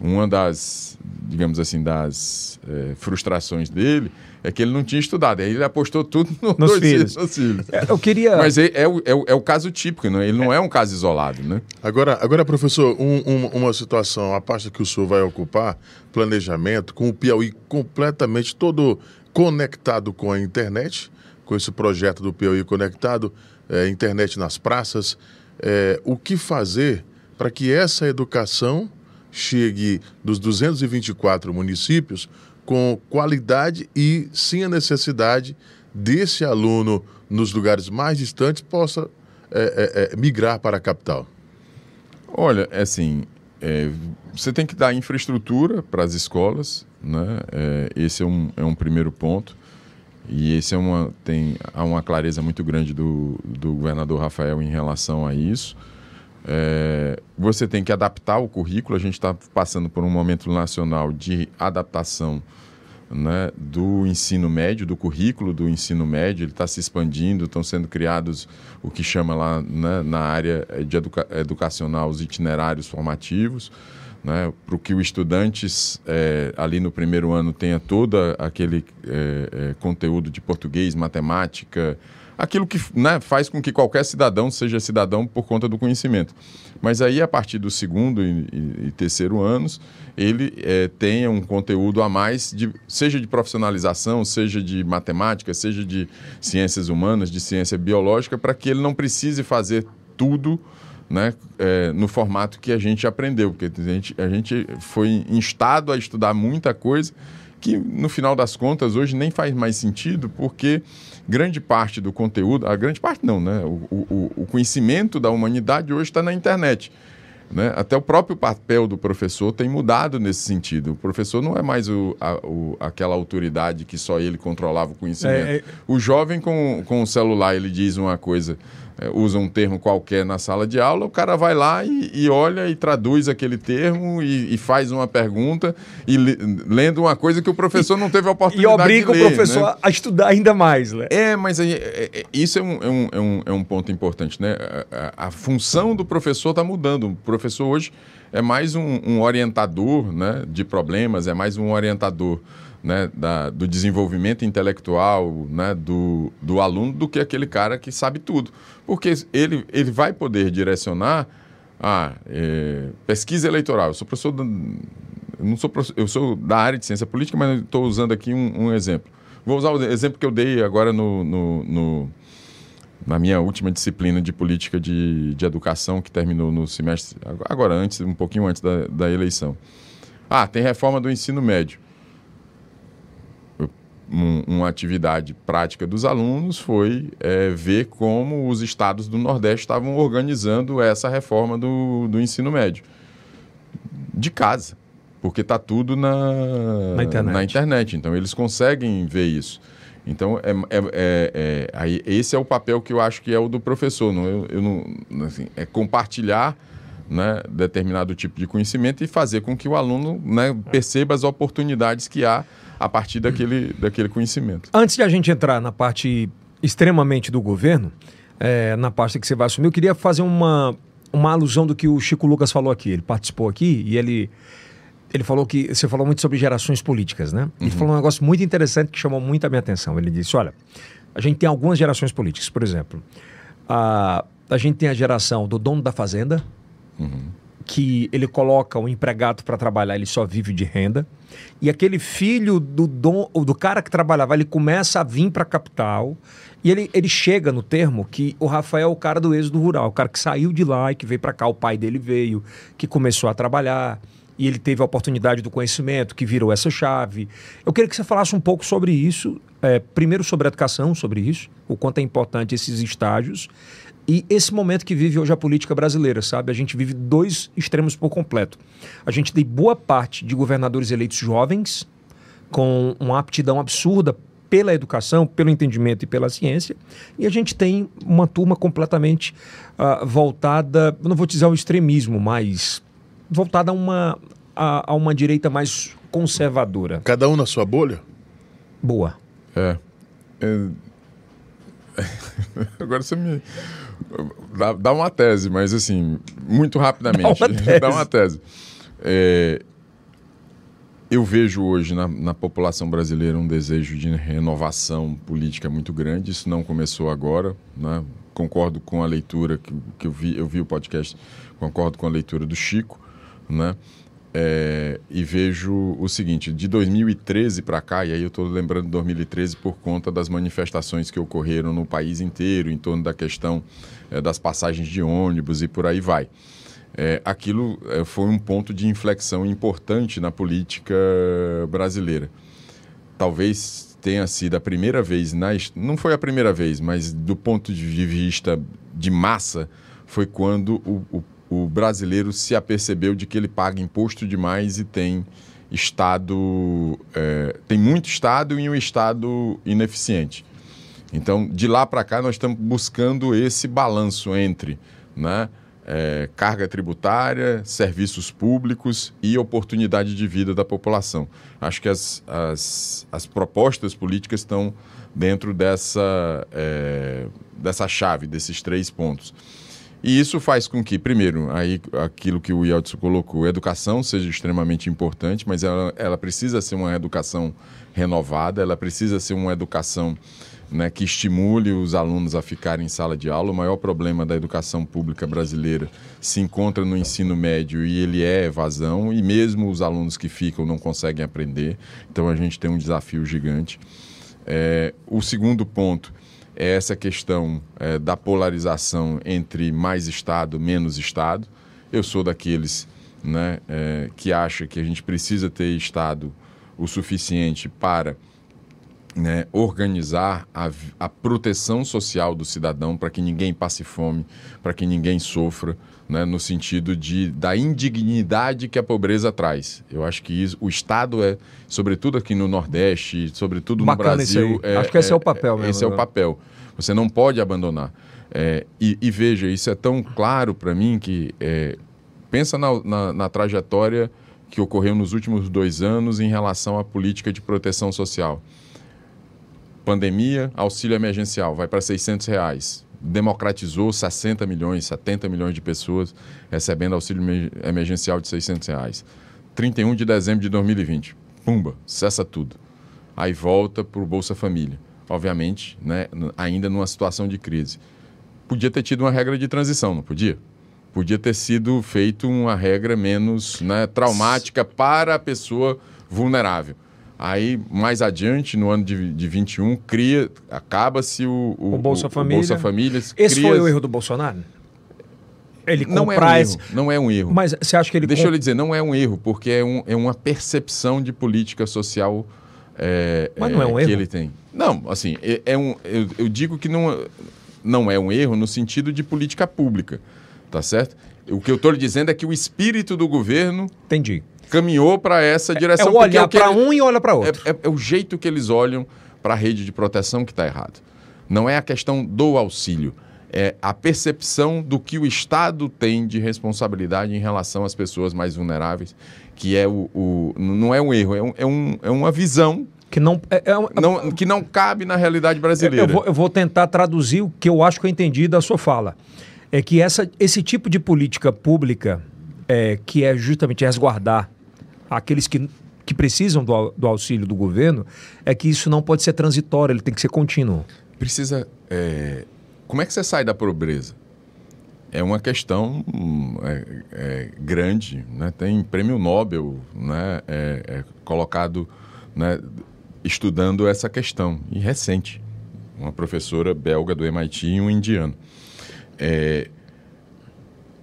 S3: uma das, digamos assim, das é, frustrações dele é que ele não tinha estudado. Aí ele apostou tudo no-
S1: Nos filhos.
S3: nos filhos.
S1: é, eu queria.
S3: Mas é, é o, é o- é o caso típico, né? ele não é um caso isolado, né?
S2: Agora, agora professor, um- um- uma situação, a pasta que o senhor vai ocupar, planejamento, com o Piauí completamente todo conectado com a internet, com esse projeto do Piauí conectado, é, internet nas praças. É, o que fazer para que essa educação chegue dos 224 municípios com qualidade e sem a necessidade desse aluno nos lugares mais distantes possa é, é, é, migrar para a capital?
S3: Olha, é assim, é, você tem que dar infraestrutura para as escolas, né? É, esse é um, é um primeiro ponto. E esse é uma, tem, há uma clareza muito grande do, do governador Rafael em relação a isso. É, você tem que adaptar o currículo, a gente está passando por um momento nacional de adaptação né, do ensino médio, do currículo do ensino médio, ele está se expandindo, estão sendo criados o que chama lá né, na área de educa educacional os itinerários formativos, né, para que o estudante é, ali no primeiro ano tenha todo aquele é, é, conteúdo de português, matemática, aquilo que né, faz com que qualquer cidadão seja cidadão por conta do conhecimento. Mas aí, a partir do segundo e, e, e terceiro anos, ele é, tenha um conteúdo a mais, de, seja de profissionalização, seja de matemática, seja de ciências humanas, de ciência biológica, para que ele não precise fazer tudo né, é, no formato que a gente aprendeu, porque a gente, a gente foi instado a estudar muita coisa que, no final das contas, hoje nem faz mais sentido, porque grande parte do conteúdo, a grande parte não, né? O, o, o conhecimento da humanidade hoje está na internet. Né? Até o próprio papel do professor tem mudado nesse sentido. O professor não é mais o, a, o, aquela autoridade que só ele controlava o conhecimento. É, é... O jovem com, com o celular, ele diz uma coisa é, usa um termo qualquer na sala de aula, o cara vai lá e, e olha e traduz aquele termo e, e faz uma pergunta e lendo uma coisa que o professor não teve a oportunidade de ler.
S1: E obriga o professor né? a estudar ainda mais, né?
S3: É, mas aí, é, é, isso é um, é, um, é, um, é um ponto importante, né? A, a, a função do professor está mudando. O professor hoje é mais um, um orientador né, de problemas, é mais um orientador né, da, do desenvolvimento intelectual né, do, do aluno do que aquele cara que sabe tudo. Porque ele, ele vai poder direcionar a é, pesquisa eleitoral. Eu sou professor, da, não sou, eu sou da área de ciência política, mas estou usando aqui um, um, exemplo. Vou usar o exemplo que eu dei agora no, no, no na minha última disciplina de política de, de educação, que terminou no semestre, agora antes, um pouquinho antes da, da eleição. Ah, tem reforma do ensino médio um, uma atividade prática dos alunos foi é, ver como os estados do Nordeste estavam organizando essa reforma do, do ensino médio. De casa, porque está tudo na, na internet. na, internet. Então, eles conseguem ver isso. Então, é, é, é, é, aí, esse é o papel que eu acho que é o do professor. Não, eu, eu não, assim, é compartilhar né, determinado tipo de conhecimento e fazer com que o aluno né, perceba as oportunidades que há a partir daquele, daquele conhecimento.
S1: Antes de a gente entrar na parte extremamente do governo, é, na parte que você vai assumir, eu queria fazer uma, uma alusão do que o Chico Lucas falou aqui. Ele participou aqui e ele, ele falou que você falou muito sobre gerações políticas, né? Ele uhum. falou um negócio muito interessante que chamou muito a minha atenção. Ele disse: olha, a gente tem algumas gerações políticas, por exemplo, a, a gente tem a geração do dono da fazenda. Uhum que ele coloca o empregado para trabalhar, ele só vive de renda. E aquele filho do, dom, do cara que trabalhava, ele começa a vir para a capital. E ele, ele chega no termo que o Rafael é o cara do êxodo rural, o cara que saiu de lá e que veio para cá. O pai dele veio, que começou a trabalhar. E ele teve a oportunidade do conhecimento, que virou essa chave. Eu queria que você falasse um pouco sobre isso. É, primeiro sobre a educação, sobre isso, o quanto é importante esses estágios. E esse momento que vive hoje a política brasileira, sabe? A gente vive dois extremos por completo. A gente tem boa parte de governadores eleitos jovens, com uma aptidão absurda pela educação, pelo entendimento e pela ciência, e a gente tem uma turma completamente uh, voltada, não vou dizer ao extremismo, mas voltada a uma, a, a, uma direita mais conservadora.
S2: Cada um na sua bolha?
S1: Boa.
S3: É. é... Agora você me Dá, dá, uma tese, mas assim, muito rapidamente. Dá uma tese. dá uma tese. É, eu vejo hoje na, na, população brasileira um desejo de renovação política muito grande. Isso não começou agora. Né? Concordo com a leitura que, que eu vi, eu vi o podcast, concordo com a leitura do Chico. Né? É, e vejo o seguinte: de 2013 para cá, e aí eu estou lembrando de 2013 por conta das manifestações que ocorreram no país inteiro em torno da questão é, das passagens de ônibus e por aí vai. É, aquilo é, foi um ponto de inflexão importante na política brasileira. Talvez tenha sido a primeira vez, na, não foi a primeira vez, mas do ponto de vista de massa, foi quando o, o o brasileiro se apercebeu de que ele paga imposto demais e tem Estado. É, tem muito Estado e um Estado ineficiente. Então, de lá para cá, nós estamos buscando esse balanço entre né, é, carga tributária, serviços públicos e oportunidade de vida da população. Acho que as, as, as propostas políticas estão dentro dessa, é, dessa chave, desses três pontos. E isso faz com que, primeiro, aí aquilo que o Yeltsin colocou, educação seja extremamente importante, mas ela, ela precisa ser uma educação renovada, ela precisa ser uma educação né, que estimule os alunos a ficarem em sala de aula. O maior problema da educação pública brasileira se encontra no ensino médio e ele é evasão, e mesmo os alunos que ficam não conseguem aprender. Então a gente tem um desafio gigante. É, o segundo ponto é essa questão é, da polarização entre mais Estado, menos Estado. Eu sou daqueles né, é, que acha que a gente precisa ter Estado o suficiente para né, organizar a, a, proteção social do cidadão para que ninguém passe fome, para que ninguém sofra, né, no sentido de, da indignidade que a pobreza traz. Eu acho que isso, o Estado é, sobretudo aqui no Nordeste, sobretudo Bacana no Brasil.
S1: É, acho que esse é, é o papel mesmo.
S3: Esse é o né? papel. Você não pode abandonar. É, e, e, veja, isso é tão claro para mim que é, pensa na, na, na trajetória que ocorreu nos últimos dois anos em relação à política de proteção social pandemia, auxílio emergencial, vai para 600 reais. Democratizou 60 milhões, 70 milhões de pessoas recebendo auxílio emergencial de 600 reais. 31 de dezembro de 2020, pumba, cessa tudo. Aí volta para o Bolsa Família. Obviamente, né, ainda numa situação de crise. Podia ter tido uma regra de transição, não podia? Podia ter sido feito uma regra menos né, traumática para a pessoa vulnerável. Aí, mais adiante, no ano de, de 21, cria, acaba-se o,
S1: o, o, Bolsa, o, Família.
S3: Bolsa Família.
S1: Esse cria... foi o erro do Bolsonaro?
S3: Ele não é um esse... erro, não é um erro.
S1: Mas você acha que ele...
S3: Deixa comp... eu lhe dizer, não é um erro, porque é, um, é uma percepção de política social é,
S1: Mas não é, é um
S3: que
S1: erro?
S3: ele tem. Não, assim, é, é um, eu, eu, digo que não, não é um erro no sentido de política pública, tá certo? O que eu estou lhe dizendo é que o espírito do governo...
S1: Entendi
S3: caminhou para essa é, direção.
S1: É olhar para um e olha para outro.
S3: É, é, é, o jeito que eles olham para a rede de proteção que está errado. Não é a questão do auxílio, é a percepção do que o Estado tem de responsabilidade em relação às pessoas mais vulneráveis, que é o, o não é um erro, é, um, é, um, é uma visão
S1: que não, é,
S3: é, não, que não cabe na realidade brasileira.
S1: Eu vou, eu vou, tentar traduzir o que eu acho que eu entendi da sua fala. É que essa, esse tipo de política pública, é, que é justamente resguardar aqueles que, que precisam do, do auxílio do governo, é que isso não pode ser transitório, ele tem que ser contínuo.
S3: Precisa. É... Como é que você sai da pobreza? É uma questão é, é, grande, né? tem prêmio Nobel né? É, é, colocado né? estudando essa questão, e recente. Uma professora belga do MIT e um indiano. É,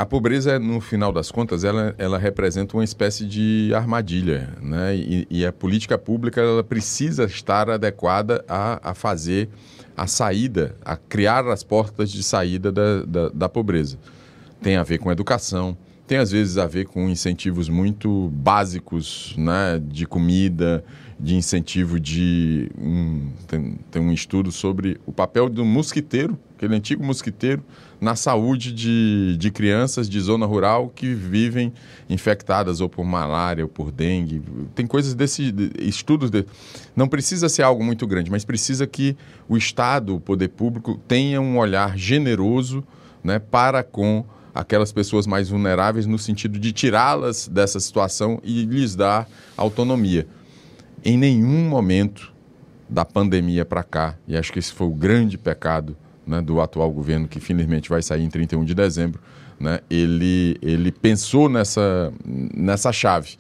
S3: a pobreza, no final das contas, ela, ela representa uma espécie de armadilha, né? E, e a política pública ela precisa estar adequada a, a fazer a saída, a criar as portas de saída da, da, da pobreza. Tem a ver com educação, tem às vezes a ver com incentivos muito básicos, né? De comida, de incentivo de. Um, tem, tem um estudo sobre o papel do mosquiteiro, aquele antigo mosquiteiro na saúde de, de crianças de zona rural que vivem infectadas ou por malária ou por dengue. Tem coisas desse. De, estudos. De, não precisa ser algo muito grande, mas precisa que o Estado, o poder público, tenha um olhar generoso né, para com aquelas pessoas mais vulneráveis, no sentido de tirá-las dessa situação e lhes dar autonomia. Em nenhum momento da pandemia para cá, e acho que esse foi o grande pecado né, do atual governo, que finalmente vai sair em 31 de dezembro, né, ele, ele pensou nessa, nessa chave.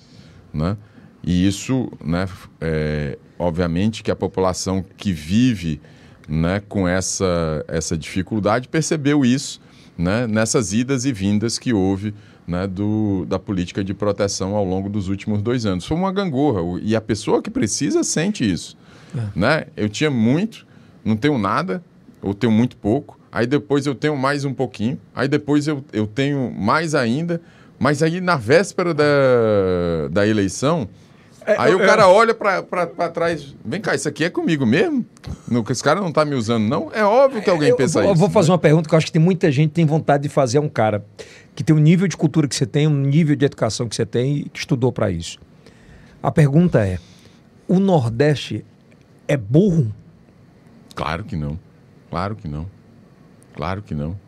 S3: Né? E isso, né, é, obviamente, que a população que vive né, com essa, essa dificuldade percebeu isso né, nessas idas e vindas que houve né, do, da política de proteção ao longo dos últimos dois anos. Foi uma gangorra. E a pessoa que precisa sente isso. É. Né? Eu tinha muito, não tenho nada, ou tenho muito pouco, aí depois eu tenho mais um pouquinho, aí depois eu, eu tenho mais ainda, mas aí na véspera da, da eleição,
S1: É,
S3: aí
S1: eu-
S3: o cara olha pra, pra, pra trás, vem cá, isso aqui é comigo mesmo? No, esse cara não tá me usando, não? É óbvio que alguém
S1: eu,
S3: pensa
S1: vou, eu
S3: isso.
S1: vou
S3: né?
S1: fazer uma pergunta que eu acho que tem muita gente que tem vontade de fazer a um cara que tem o nível de cultura que você tem, o nível de educação que você tem e que estudou para isso. A pergunta é: o Nordeste é burro?
S3: Claro que não. Claro que não. Claro que não.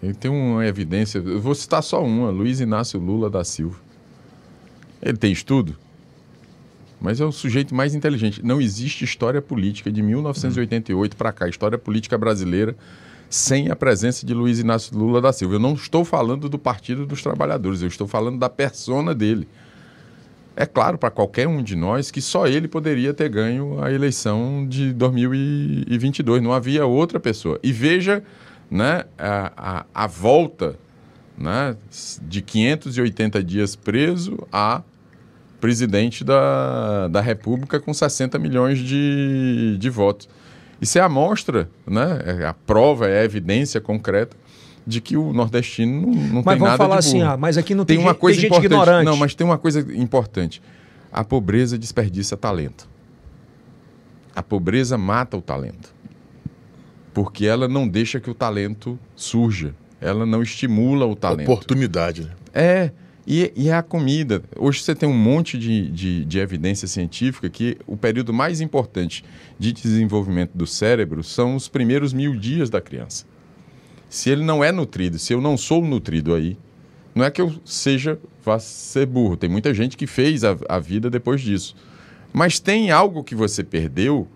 S3: Ele tem uma evidência. Eu vou citar só uma: Luiz Inácio Lula da Silva. Ele tem estudo, mas é o sujeito mais inteligente. Não existe história política de 1988 para cá, história política brasileira, sem a presença de Luiz Inácio Lula da Silva. Eu não estou falando do Partido dos Trabalhadores, eu estou falando da persona dele. É claro para qualquer um de nós que só ele poderia ter ganho a eleição de 2022. Não havia outra pessoa. E veja né, a, a, a volta né, de 580 dias preso a presidente da, da República com 60 milhões de, de votos. Isso é a amostra, né, é a prova, é a evidência concreta de que o nordestino não, não
S1: Mas
S3: tem
S1: vamos
S3: nada
S1: falar
S3: de
S1: assim,
S3: burro.
S1: ah, mas aqui não
S3: Tem
S1: tem,
S3: uma coisa
S1: tem gente
S3: importante.
S1: ignorante.
S3: Não, mas tem uma coisa importante. A pobreza desperdiça talento. A pobreza mata o talento. Porque ela não deixa que o talento surja. Ela não estimula o talento.
S2: Oportunidade, né?
S3: É, e, e é a comida. Hoje você tem um monte de, de, de evidência científica que o período mais importante de desenvolvimento do cérebro são os primeiros mil dias da criança. Se ele não é nutrido, se eu não sou nutrido aí, não é que eu seja, vá ser burro. Tem muita gente que fez a, a vida depois disso. Mas tem algo que você perdeu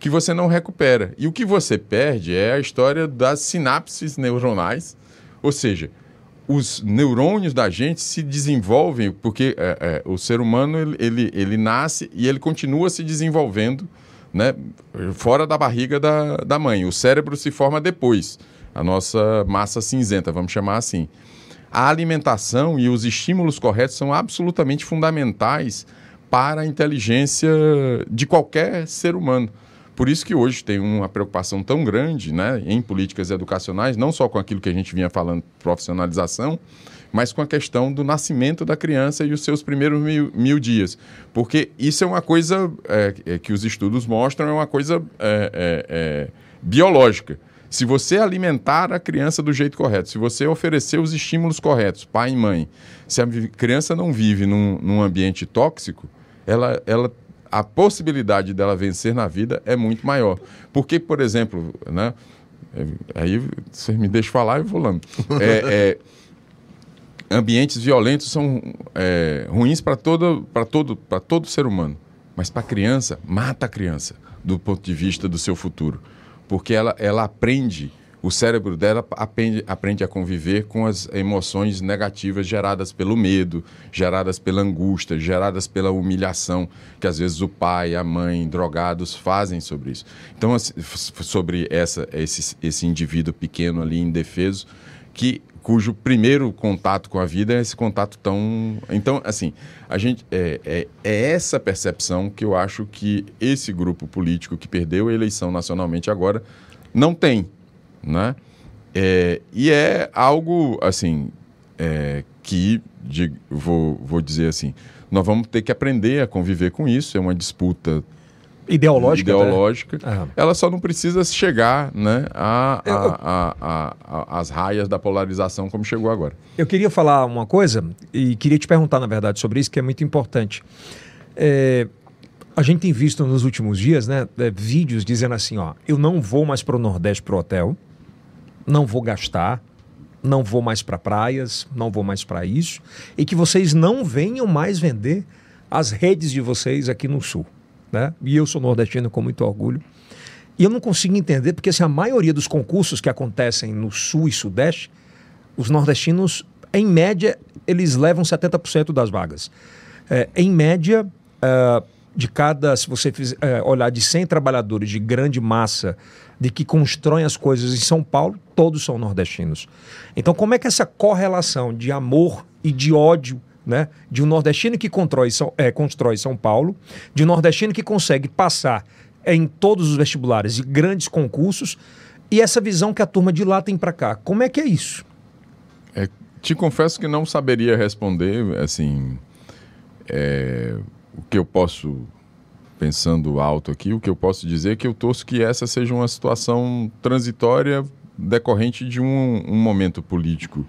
S3: que você não recupera. E o que você perde é a história das sinapses neuronais, ou seja, os neurônios da gente se desenvolvem, porque é, é, o ser humano ele, ele, ele nasce e ele continua se desenvolvendo né, fora da barriga da, da mãe. O cérebro se forma depois, a nossa massa cinzenta, vamos chamar assim. A alimentação e os estímulos corretos são absolutamente fundamentais para a inteligência de qualquer ser humano. Por isso que hoje tem uma preocupação tão grande né, em políticas educacionais, não só com aquilo que a gente vinha falando, profissionalização, mas com a questão do nascimento da criança e os seus primeiros mil, mil dias. Porque isso é uma coisa é, é, que os estudos mostram, é uma coisa é, é, é, biológica. Se você alimentar a criança do jeito correto, se você oferecer os estímulos corretos, pai e mãe, se a criança não vive num, num ambiente tóxico, ela, ela, a possibilidade dela vencer na vida é muito maior. Porque, por exemplo, né, é, aí você me deixa falar e vou lá. É, é, ambientes violentos são é, ruins para todo, todo, para todo ser humano, mas para a criança mata a criança do ponto de vista do seu futuro, porque ela, ela aprende, o cérebro dela aprende, aprende a conviver com as emoções negativas geradas pelo medo, geradas pela angústia, geradas pela humilhação que às vezes o pai, a mãe, drogados fazem sobre isso. Então assim, sobre essa, esse, esse indivíduo pequeno ali indefeso que cujo primeiro contato com a vida é esse contato tão então assim a gente é, é, é essa percepção que eu acho que esse grupo político que perdeu a eleição nacionalmente agora não tem né? É, e é algo assim é, que de- vou, vou dizer assim nós vamos ter que aprender a conviver com isso é uma disputa
S1: Ideológica. né?
S3: ideológica
S1: Aham.
S3: ela só não precisa chegar né, a,
S1: Eu-
S3: a, a, a- a- as raias da polarização como chegou agora.
S1: Eu queria falar uma coisa e queria te perguntar, na verdade, sobre isso, que é muito importante. É, a gente tem visto nos últimos dias né, é, vídeos dizendo assim: ó, eu não vou mais para o Nordeste para o hotel, não vou gastar, não vou mais para praias, não vou mais para isso, e que vocês não venham mais vender as redes de vocês aqui no Sul. Né? E eu sou nordestino com muito orgulho. E eu não consigo entender, porque assim, a maioria dos concursos que acontecem no Sul e Sudeste, os nordestinos, em média, eles levam 70% das vagas. É, em média, ah, de cada, se você fizer, eh, olhar de 100 trabalhadores de grande massa de que constroem as coisas em São Paulo, todos são nordestinos. Então, como é que essa correlação de amor e de ódio né, de um nordestino que constrói São, eh, constrói São Paulo, de um nordestino que consegue passar em todos os vestibulares e grandes concursos, e essa visão que a turma de lá tem para cá. Como é que é isso?
S3: É, te confesso que não saberia responder, assim, é, o que eu posso, pensando alto aqui, o que eu posso dizer é que eu torço que essa seja uma situação transitória decorrente de um, um momento político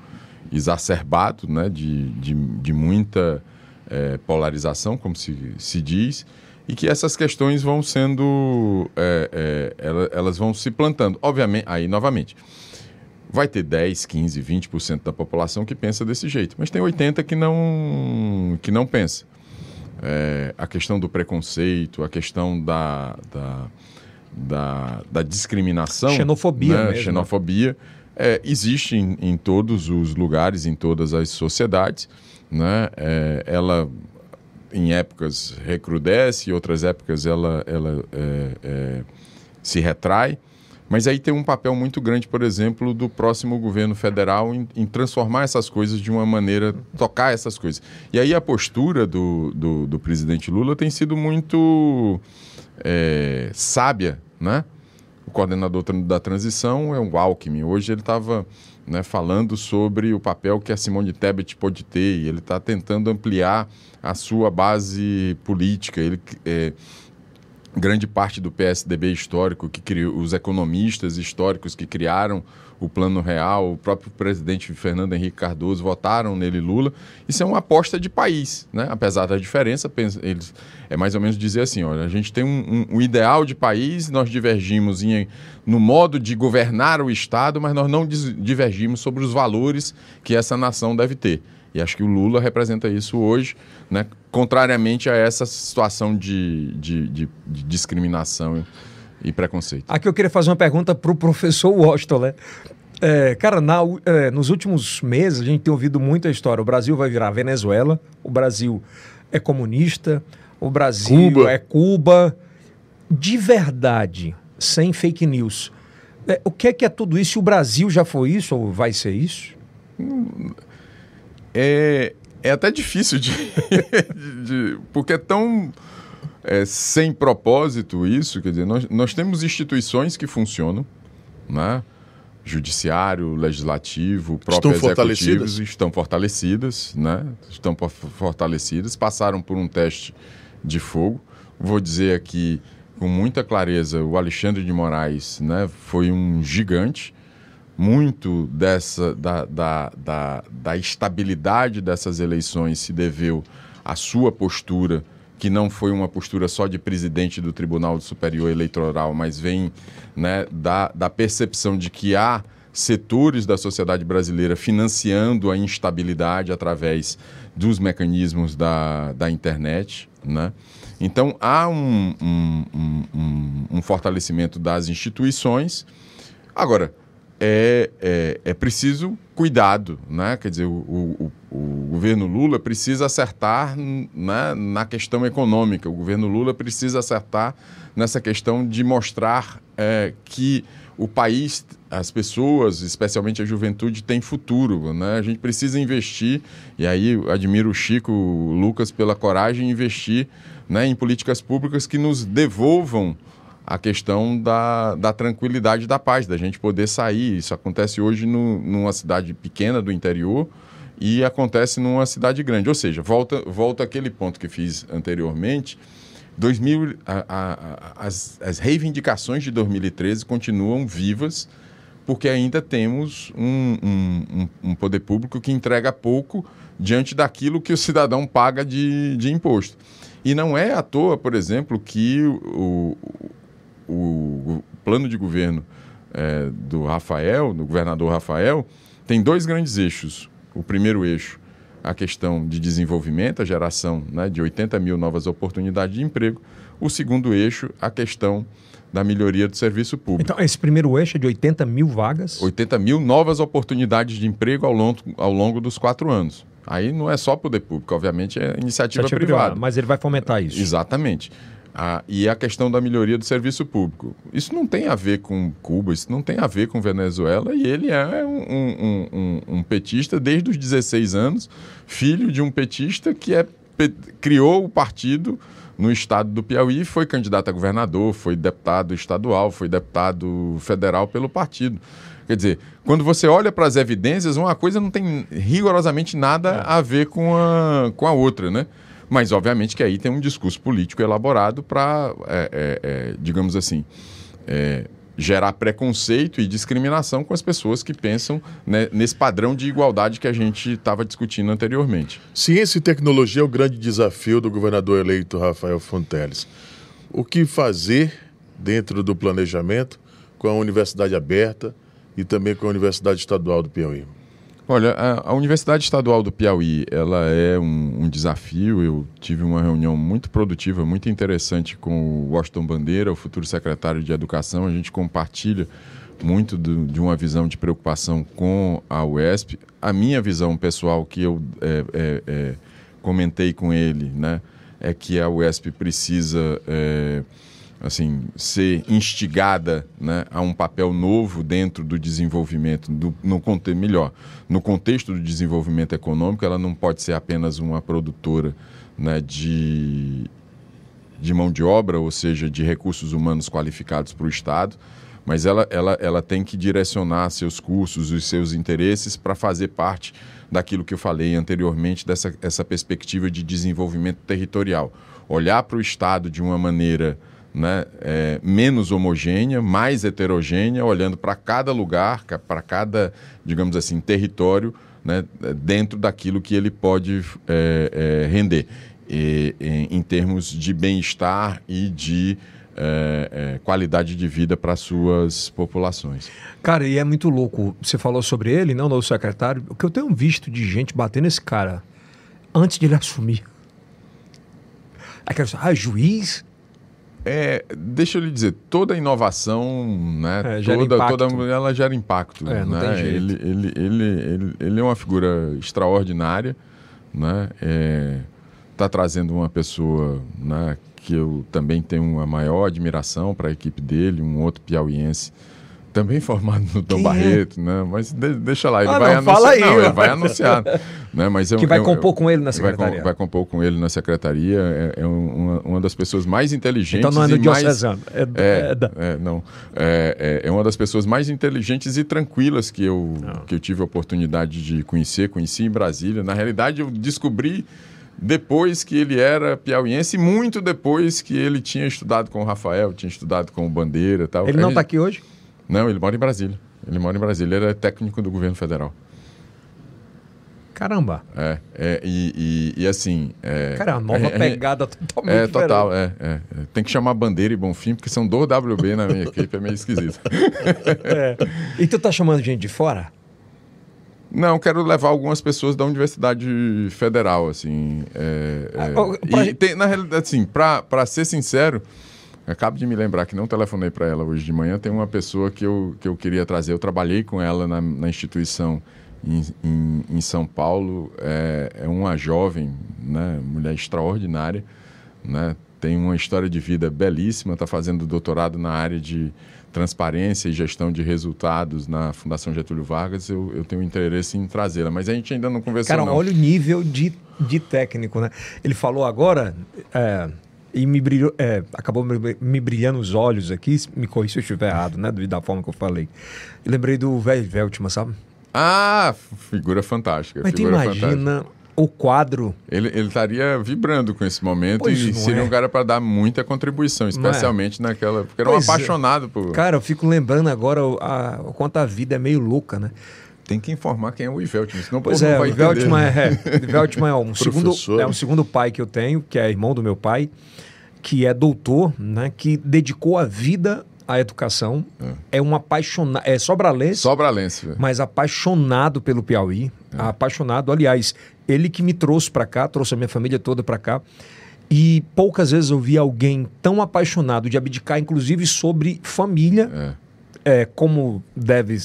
S3: exacerbado, né, de, de, de muita é, polarização, como se, se diz, e que essas questões vão sendo, é, é, elas vão se plantando. Obviamente, aí novamente, vai ter 10, 15, 20% da população que pensa desse jeito, mas tem 80% que não, que não pensa. A questão do preconceito, a questão da, da, da, da discriminação.
S1: Xenofobia
S3: né?
S1: mesmo.
S3: Xenofobia é, existe em, em, todos os lugares, em todas as sociedades. Né? É, ela em épocas recrudesce, em outras épocas ela, ela é, é, se retrai. Mas aí tem um papel muito grande, por exemplo, do próximo governo federal em, em, transformar essas coisas de uma maneira, tocar essas coisas. E aí a postura do, do, do presidente Lula tem sido muito é, sábia, né? O coordenador da transição é o Alckmin. Hoje ele estava né, falando sobre o papel que a Simone Tebet pode ter e ele está tentando ampliar a sua base política. Ele, é, grande parte do PSDB histórico, que criou, os economistas históricos que criaram o Plano Real, o próprio presidente Fernando Henrique Cardoso votaram nele Lula. Isso é uma aposta de país, né? apesar da diferença. Eles, é mais ou menos dizer assim: olha, a gente tem um, um, um ideal de país, nós divergimos em, no modo de governar o Estado, mas nós não divergimos sobre os valores que essa nação deve ter. E acho que o Lula representa isso hoje, né? contrariamente a essa situação de, de, de, de discriminação e preconceito.
S1: Aqui eu queria fazer uma pergunta para o professor Washington, né? É, cara, na, é, nos últimos meses a gente tem ouvido muita história. O Brasil vai virar Venezuela, o Brasil é comunista, o Brasil Cuba. é Cuba. De verdade, sem fake news. É, o que é que é tudo isso? O Brasil já foi isso ou vai ser isso?
S3: É, é até difícil de, de, de porque é tão é, sem propósito isso, quer dizer, nós, nós temos instituições que funcionam, né? Judiciário, legislativo, próprio estão fortalecidas? estão fortalecidas, né? Estão fortalecidas, passaram por um teste de fogo. Vou dizer aqui com muita clareza, o Alexandre de Moraes, né, foi um gigante. Muito dessa da, da, da, da estabilidade dessas eleições se deveu à sua postura que não foi uma postura só de presidente do Tribunal Superior Eleitoral, mas vem né, da, da percepção de que há setores da sociedade brasileira financiando a instabilidade através dos mecanismos da, da internet. Né? Então, há um, um, um, um fortalecimento das instituições. Agora, é, é, é, preciso cuidado, né? Quer dizer, o, o, o governo Lula precisa acertar né, na questão econômica, o governo Lula precisa acertar nessa questão de mostrar é, que o país, as pessoas, especialmente a juventude, tem futuro. Né? A gente precisa investir, e aí admiro o Chico, o Lucas, pela coragem de investir né, em políticas públicas que nos devolvam a questão da, da tranquilidade da paz, da gente poder sair. Isso acontece hoje no, numa cidade pequena do interior e acontece numa cidade grande. Ou seja, volta, volta aquele ponto que fiz anteriormente. 2000, a, a, as, as reivindicações de 2013 continuam vivas porque ainda temos um, um, um, poder público que entrega pouco diante daquilo que o cidadão paga de, de imposto. E não é à toa, por exemplo, que o, o, plano de governo é, do Rafael, do governador Rafael, tem dois grandes eixos. O primeiro eixo, a questão de desenvolvimento, a geração né, de 80 mil novas oportunidades de emprego. O segundo eixo, a questão da melhoria do serviço público.
S1: Então, esse primeiro eixo é de 80 mil vagas?
S3: 80 mil novas oportunidades de emprego ao longo, ao longo dos quatro anos. Aí não é só poder público, obviamente é iniciativa, iniciativa privada. privada.
S1: Mas ele vai fomentar isso.
S3: Exatamente. Ah, e a questão da melhoria do serviço público. Isso não tem a ver com Cuba, isso não tem a ver com Venezuela, e ele é um, um, um, um petista desde os 16 anos, filho de um petista que é, criou o partido no estado do Piauí, foi candidato a governador, foi deputado estadual, foi deputado federal pelo partido. Quer dizer, quando você olha para as evidências, uma coisa não tem rigorosamente nada é. a ver com a, com a outra, né? Mas, obviamente, que aí tem um discurso político elaborado para, é, é, é, digamos assim, é, gerar preconceito e discriminação com as pessoas que pensam né, nesse padrão de igualdade que a gente estava discutindo anteriormente.
S2: Ciência e tecnologia é o grande desafio do governador eleito Rafael Fonteles. O que fazer dentro do planejamento com a universidade aberta e também com a Universidade Estadual do Piauí?
S3: Olha, a, a, Universidade Estadual do Piauí, ela é um, um, desafio. Eu tive uma reunião muito produtiva, muito interessante com o Washington Bandeira, o futuro secretário de Educação. A gente compartilha muito do, de uma visão de preocupação com a UESP. A minha visão pessoal, que eu é, é, é, comentei com ele, né, é que a UESP precisa é, assim ser instigada né, a um papel novo dentro do desenvolvimento do, no contexto melhor no contexto do desenvolvimento econômico ela não pode ser apenas uma produtora né, de de mão de obra ou seja de recursos humanos qualificados para o estado mas ela, ela, ela tem que direcionar seus cursos os seus interesses para fazer parte daquilo que eu falei anteriormente dessa essa perspectiva de desenvolvimento territorial. Olhar para o estado de uma maneira né, é, menos homogênea, mais heterogênea, olhando para cada lugar, para cada, digamos assim, território, né, dentro daquilo que ele pode é, é, render, e, em, em, termos de bem-estar e de é, é, qualidade de vida para suas populações.
S1: Cara, e é muito louco. Você falou sobre ele, não, o secretário. O que eu tenho visto de gente batendo esse cara antes de ele assumir. Aquela, ah, juiz
S3: é, deixa eu lhe dizer, toda inovação, né, é, toda, toda, ela gera impacto. É, né? Ele, ele, ele, ele, ele é uma figura extraordinária, né? Está é, trazendo uma pessoa né, que eu também tenho uma maior admiração para a equipe dele, um outro piauiense também formado no Dom Quem é? Barreto, é? né? Mas de, deixa lá, ele ah, vai não, anunciar. Aí, não, ele vai anunciar. né? Mas é,
S1: que vai compor com ele na secretaria.
S3: Vai, vai, compor com ele na secretaria. É, é uma, uma, das pessoas mais inteligentes.
S1: Então não é do
S3: diocesano. É, é, é, não. É, é, uma das pessoas mais inteligentes e tranquilas que eu, que eu tive a oportunidade de conhecer. Conheci em Brasília. Na realidade, eu descobri depois que ele era piauiense, muito depois que ele tinha estudado com o Rafael, tinha estudado com o Bandeira tal.
S1: Ele não está aqui hoje?
S3: Não, ele mora em Brasília. Ele mora em Brasília. Ele é técnico do governo federal.
S1: Caramba.
S3: É, é e, e, e, assim. É,
S1: Cara, uma nova é, pegada totalmente. É,
S3: total, é, é, Tem que chamar Bandeira e Bonfim, porque são dois WB na minha equipe, é meio esquisito.
S1: é. E tu tá chamando gente de fora?
S3: Não, quero levar algumas pessoas da Universidade Federal, assim. É, é, ah, pra... E tem, na realidade, assim, para ser sincero, Acabo de me lembrar que não telefonei para ela hoje de manhã. Tem uma pessoa que eu, que eu queria trazer. Eu trabalhei com ela na, na instituição em, em, em, São Paulo. É, é, uma jovem, né, mulher extraordinária. Né, tem uma história de vida belíssima. Está fazendo doutorado na área de transparência e gestão de resultados na Fundação Getúlio Vargas. Eu, eu tenho interesse em trazê-la. Mas a gente ainda não conversou.
S1: Cara,
S3: não.
S1: olha o nível de, de técnico. Né? Ele falou agora. É e me brilhou, é, acabou me, me, brilhando os olhos aqui, me corri se eu estiver errado, né? Da forma que eu falei. Eu lembrei do velho Veltman, sabe?
S3: Ah, figura fantástica.
S1: Mas
S3: figura
S1: tu imagina fantástica. o quadro.
S3: Ele, ele estaria vibrando com esse momento pois e seria é. um cara para dar muita contribuição, é? especialmente é. naquela. Porque era pois um é. apaixonado por.
S1: Cara, eu fico lembrando agora a, o quanto a vida é meio louca, né?
S3: Tem que informar quem é o Iveltman, senão
S1: pois é, vai o Iveltman é, é, é, um segundo, é um segundo pai que eu tenho, que é irmão do meu pai que é doutor, né, que dedicou a vida à educação, é, é um apaixonado, é sobralense,
S3: sobralense
S1: mas apaixonado pelo Piauí, é. apaixonado, aliás, ele que me trouxe para cá, trouxe a minha família toda para cá, e poucas vezes eu vi alguém tão apaixonado de abdicar, inclusive sobre família, é. é como deve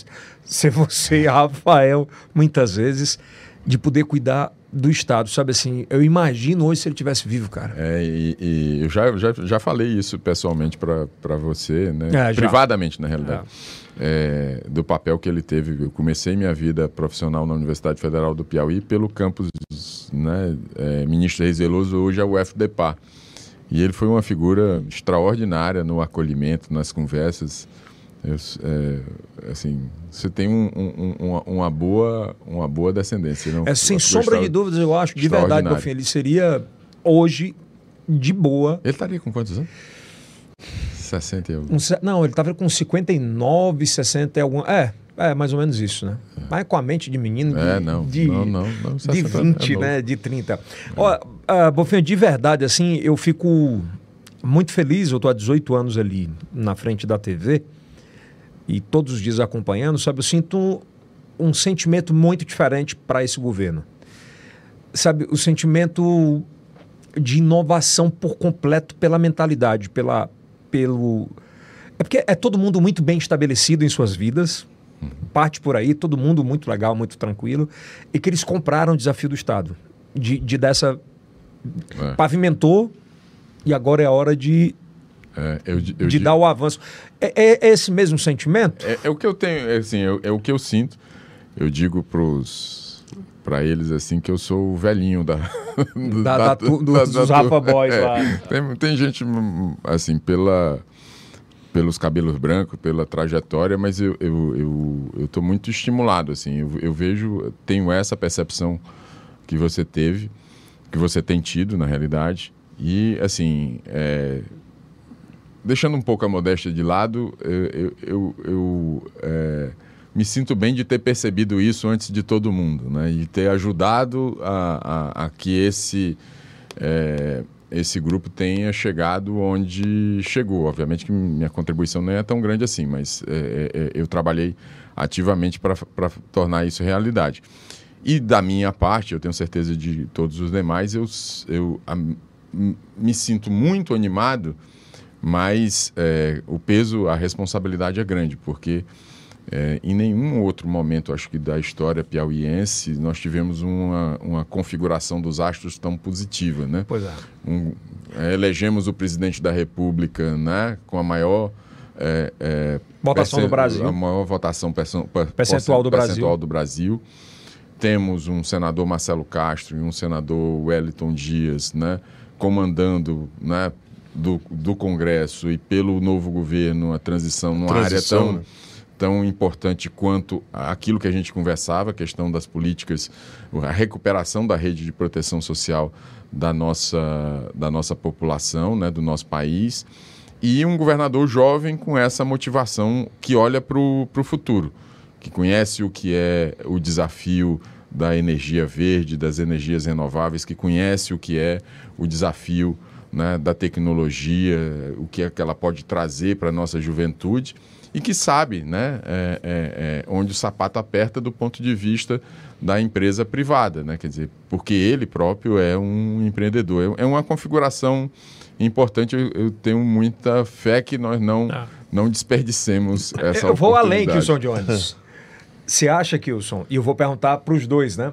S1: ser você, Rafael, muitas vezes, de poder cuidar do Estado, sabe assim? Eu imagino hoje se ele tivesse vivo, cara.
S3: É, e, e eu já, já, já falei isso pessoalmente para você, né? É, Privadamente, na realidade. É. é. do papel que ele teve. Eu comecei minha vida profissional na Universidade Federal do Piauí pelo campus né, é, Ministro Reis Veloso, hoje é o FDPA. E ele foi uma figura extraordinária no acolhimento, nas conversas. Eu, é, assim, você tem um, um, uma, uma, boa, uma boa descendência. Não?
S1: É, sem sombra de dúvidas, eu acho, de verdade, filho, ele seria hoje de boa.
S3: Ele estaria com quantos anos? 60 e algum.
S1: Um, não, ele estava com 59, 60 e algum. É, é mais ou menos isso, né? É. Mas com a mente de menino de,
S3: é, não,
S1: de,
S3: não, não, não,
S1: de 20, é né? De 30. É. Uh, Bofinho, de verdade, assim, eu fico muito feliz. Eu estou há 18 anos ali na frente da TV e todos os dias acompanhando, sabe? Eu sinto um sentimento muito diferente para esse governo. Sabe, o sentimento de inovação por completo pela mentalidade, pela, pelo. É porque é todo mundo muito bem estabelecido em suas vidas, uhum. parte por aí, todo mundo muito legal, muito tranquilo, e que eles compraram o desafio do Estado. De, de dessa. É. Pavimentou e agora é a hora de. É, eu, eu de dar o avanço. É, é, esse mesmo sentimento?
S3: É, é, o que eu tenho, é assim, é, é o que eu sinto. Eu digo para os para eles assim que eu sou o velhinho da,
S1: da, da, da tu, dos, da, dos Rafa Boys é, lá.
S3: Tem, tem gente assim pela pelos cabelos brancos, pela trajetória, mas eu eu, eu, eu tô muito estimulado assim. Eu, eu vejo, tenho essa percepção que você teve, que você tem tido na realidade e assim é, deixando um pouco a modéstia de lado, eu, eu, eu, é, me sinto bem de ter percebido isso antes de todo mundo, né? E ter ajudado a, a, a que esse é, esse grupo tenha chegado onde chegou. Obviamente que minha contribuição não é tão grande assim, mas é, é, é eu trabalhei ativamente para tornar isso realidade. E da minha parte, eu tenho certeza de todos os demais, eu, eu a, me sinto muito animado, mas é, o peso, a responsabilidade é grande, porque é, em nenhum outro momento, acho que da história piauiense, nós tivemos uma, uma configuração dos astros tão positiva, né?
S1: Pois é.
S3: Um, é, elegemos o presidente da República, né? Com a maior
S1: é, é, votação do Brasil,
S3: a maior votação percentual,
S1: percentual do
S3: percentual
S1: Brasil.
S3: do Brasil. Temos um senador Marcelo Castro e um senador Wellington Dias, né? Comandando, né? Do, do Congresso e pelo novo governo a transição numa transição, área tão né? tão importante quanto aquilo que a gente conversava, a questão das políticas, a recuperação da rede de proteção social da nossa, da nossa população, né, do nosso país, e um governador jovem com essa motivação que olha para o futuro, que conhece o que é o desafio da energia verde, das energias renováveis, que conhece o que é o desafio né, da tecnologia, o que é que ela pode trazer para a nossa juventude e que sabe né, é, é, é, onde o sapato aperta do ponto de vista da empresa privada, né? quer dizer, porque ele próprio é um empreendedor. É, é uma configuração importante, eu, eu tenho muita fé que nós não, ah. não desperdicemos essa
S1: Eu vou além, Kilson Jones. Você acha, Kilson, e eu vou perguntar para os dois, né?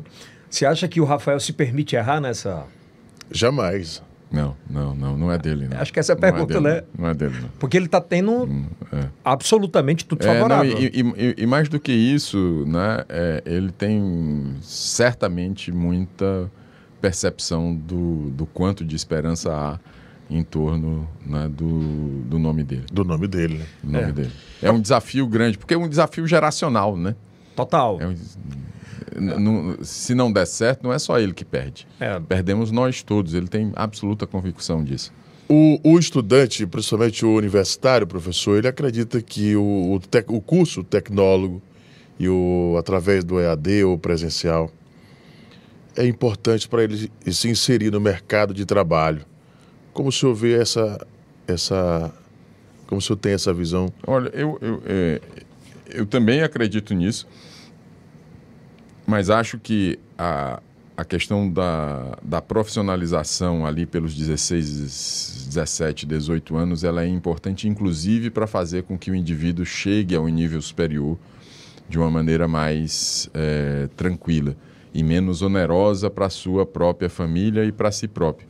S1: Você acha que o Rafael se permite errar nessa...
S2: Jamais.
S3: Não, não, não, não é dele. Não.
S1: Acho que essa é a pergunta,
S3: não
S1: é né?
S3: Não é dele. Não.
S1: Porque ele está tendo hum, é. absolutamente tudo favorável.
S3: É, não, e, e, e, mais do que isso, né, é, ele tem certamente muita percepção do, do quanto de esperança há em torno né, do, do nome dele.
S2: Do nome dele, né?
S3: Do nome é. dele. É um desafio grande, porque é um desafio geracional, né?
S1: Total.
S3: É um, não, se não der certo, não é só ele que perde. É. Perdemos nós todos. Ele tem absoluta convicção disso.
S2: O, o, estudante, principalmente o universitário, professor, ele acredita que o, o, tec, o curso tecnólogo e o através do EAD ou presencial é importante para ele se inserir no mercado de trabalho. Como o senhor vê essa, essa como o senhor tem essa visão?
S3: Olha, eu, eu, é, eu também acredito nisso. Mas acho que a, a questão da, da profissionalização ali pelos 16, 17, 18 anos, ela é importante, inclusive, para fazer com que o indivíduo chegue ao nível superior de uma maneira mais é, tranquila e menos onerosa para a sua própria família e para si próprio.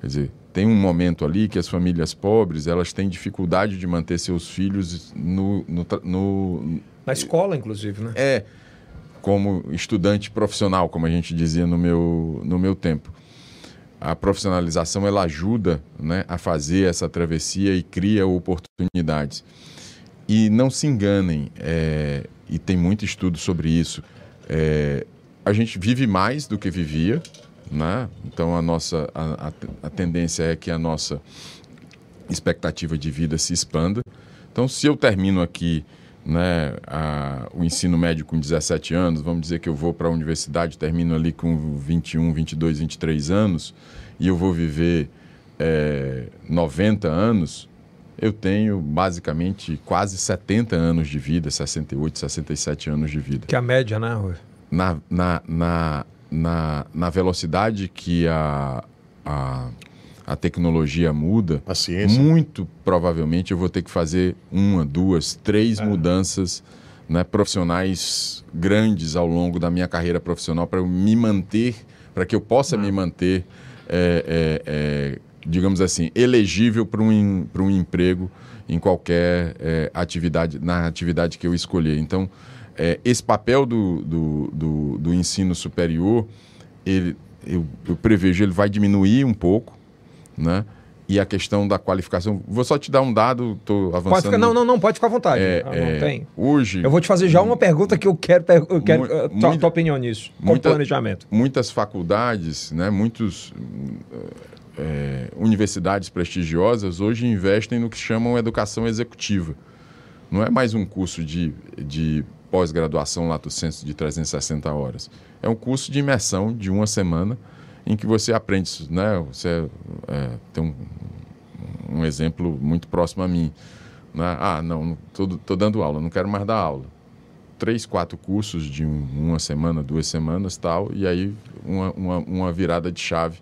S3: Quer dizer, tem um momento ali que as famílias pobres elas têm dificuldade de manter seus filhos no, no, no
S1: na escola, inclusive, né?
S3: É como estudante profissional, como a gente dizia no meu, no meu tempo. a profissionalização ela ajuda né, a fazer essa travessia e cria oportunidades. E não se enganem, é, e tem muito estudo sobre isso. É, a gente vive mais do que vivia, né? então a nossa a, a, a tendência é que a nossa expectativa de vida se expanda. Então, se eu termino aqui né, a, o ensino médio com 17 anos, vamos dizer que eu vou para a universidade, termino ali com 21, 22, 23 anos, e eu vou viver é, 90 anos, eu tenho basicamente quase 70 anos de vida, 68, 67 anos de vida.
S1: Que é a média, né, Rui?
S3: Na, na, na, na, na velocidade que a, a a tecnologia muda,
S2: a ciência.
S3: muito provavelmente eu vou ter que fazer uma, duas, três é. mudanças né, profissionais grandes ao longo da minha carreira profissional para eu me manter, para que eu possa me manter, é, é, é, digamos assim, elegível para um, um emprego em qualquer é, atividade, na atividade que eu escolher. Então, é, esse papel do, do, do, do ensino superior, ele, eu, eu prevejo, ele vai diminuir um pouco, né? E a questão da qualificação. Vou só te dar um dado, estou avançando.
S1: Ficar, não, não, não, pode ficar à vontade. É, não,
S3: é,
S1: tem.
S3: Hoje.
S1: Eu vou te fazer já uma pergunta que eu quero, eu quero mu tua, muita, tua opinião nisso. Com muita, planejamento.
S3: Muitas faculdades, né, muitos é, universidades prestigiosas hoje investem no que chamam educação executiva. Não é mais um curso de, de pós-graduação lato senso de 360 horas. É um curso de imersão de uma semana em que você aprende, né? Você é, tem um, um, exemplo muito próximo a mim. Né? Ah, não, estou dando aula, não quero mais dar aula. Três, quatro cursos de um, uma semana, duas semanas tal, e aí uma, uma, uma virada de chave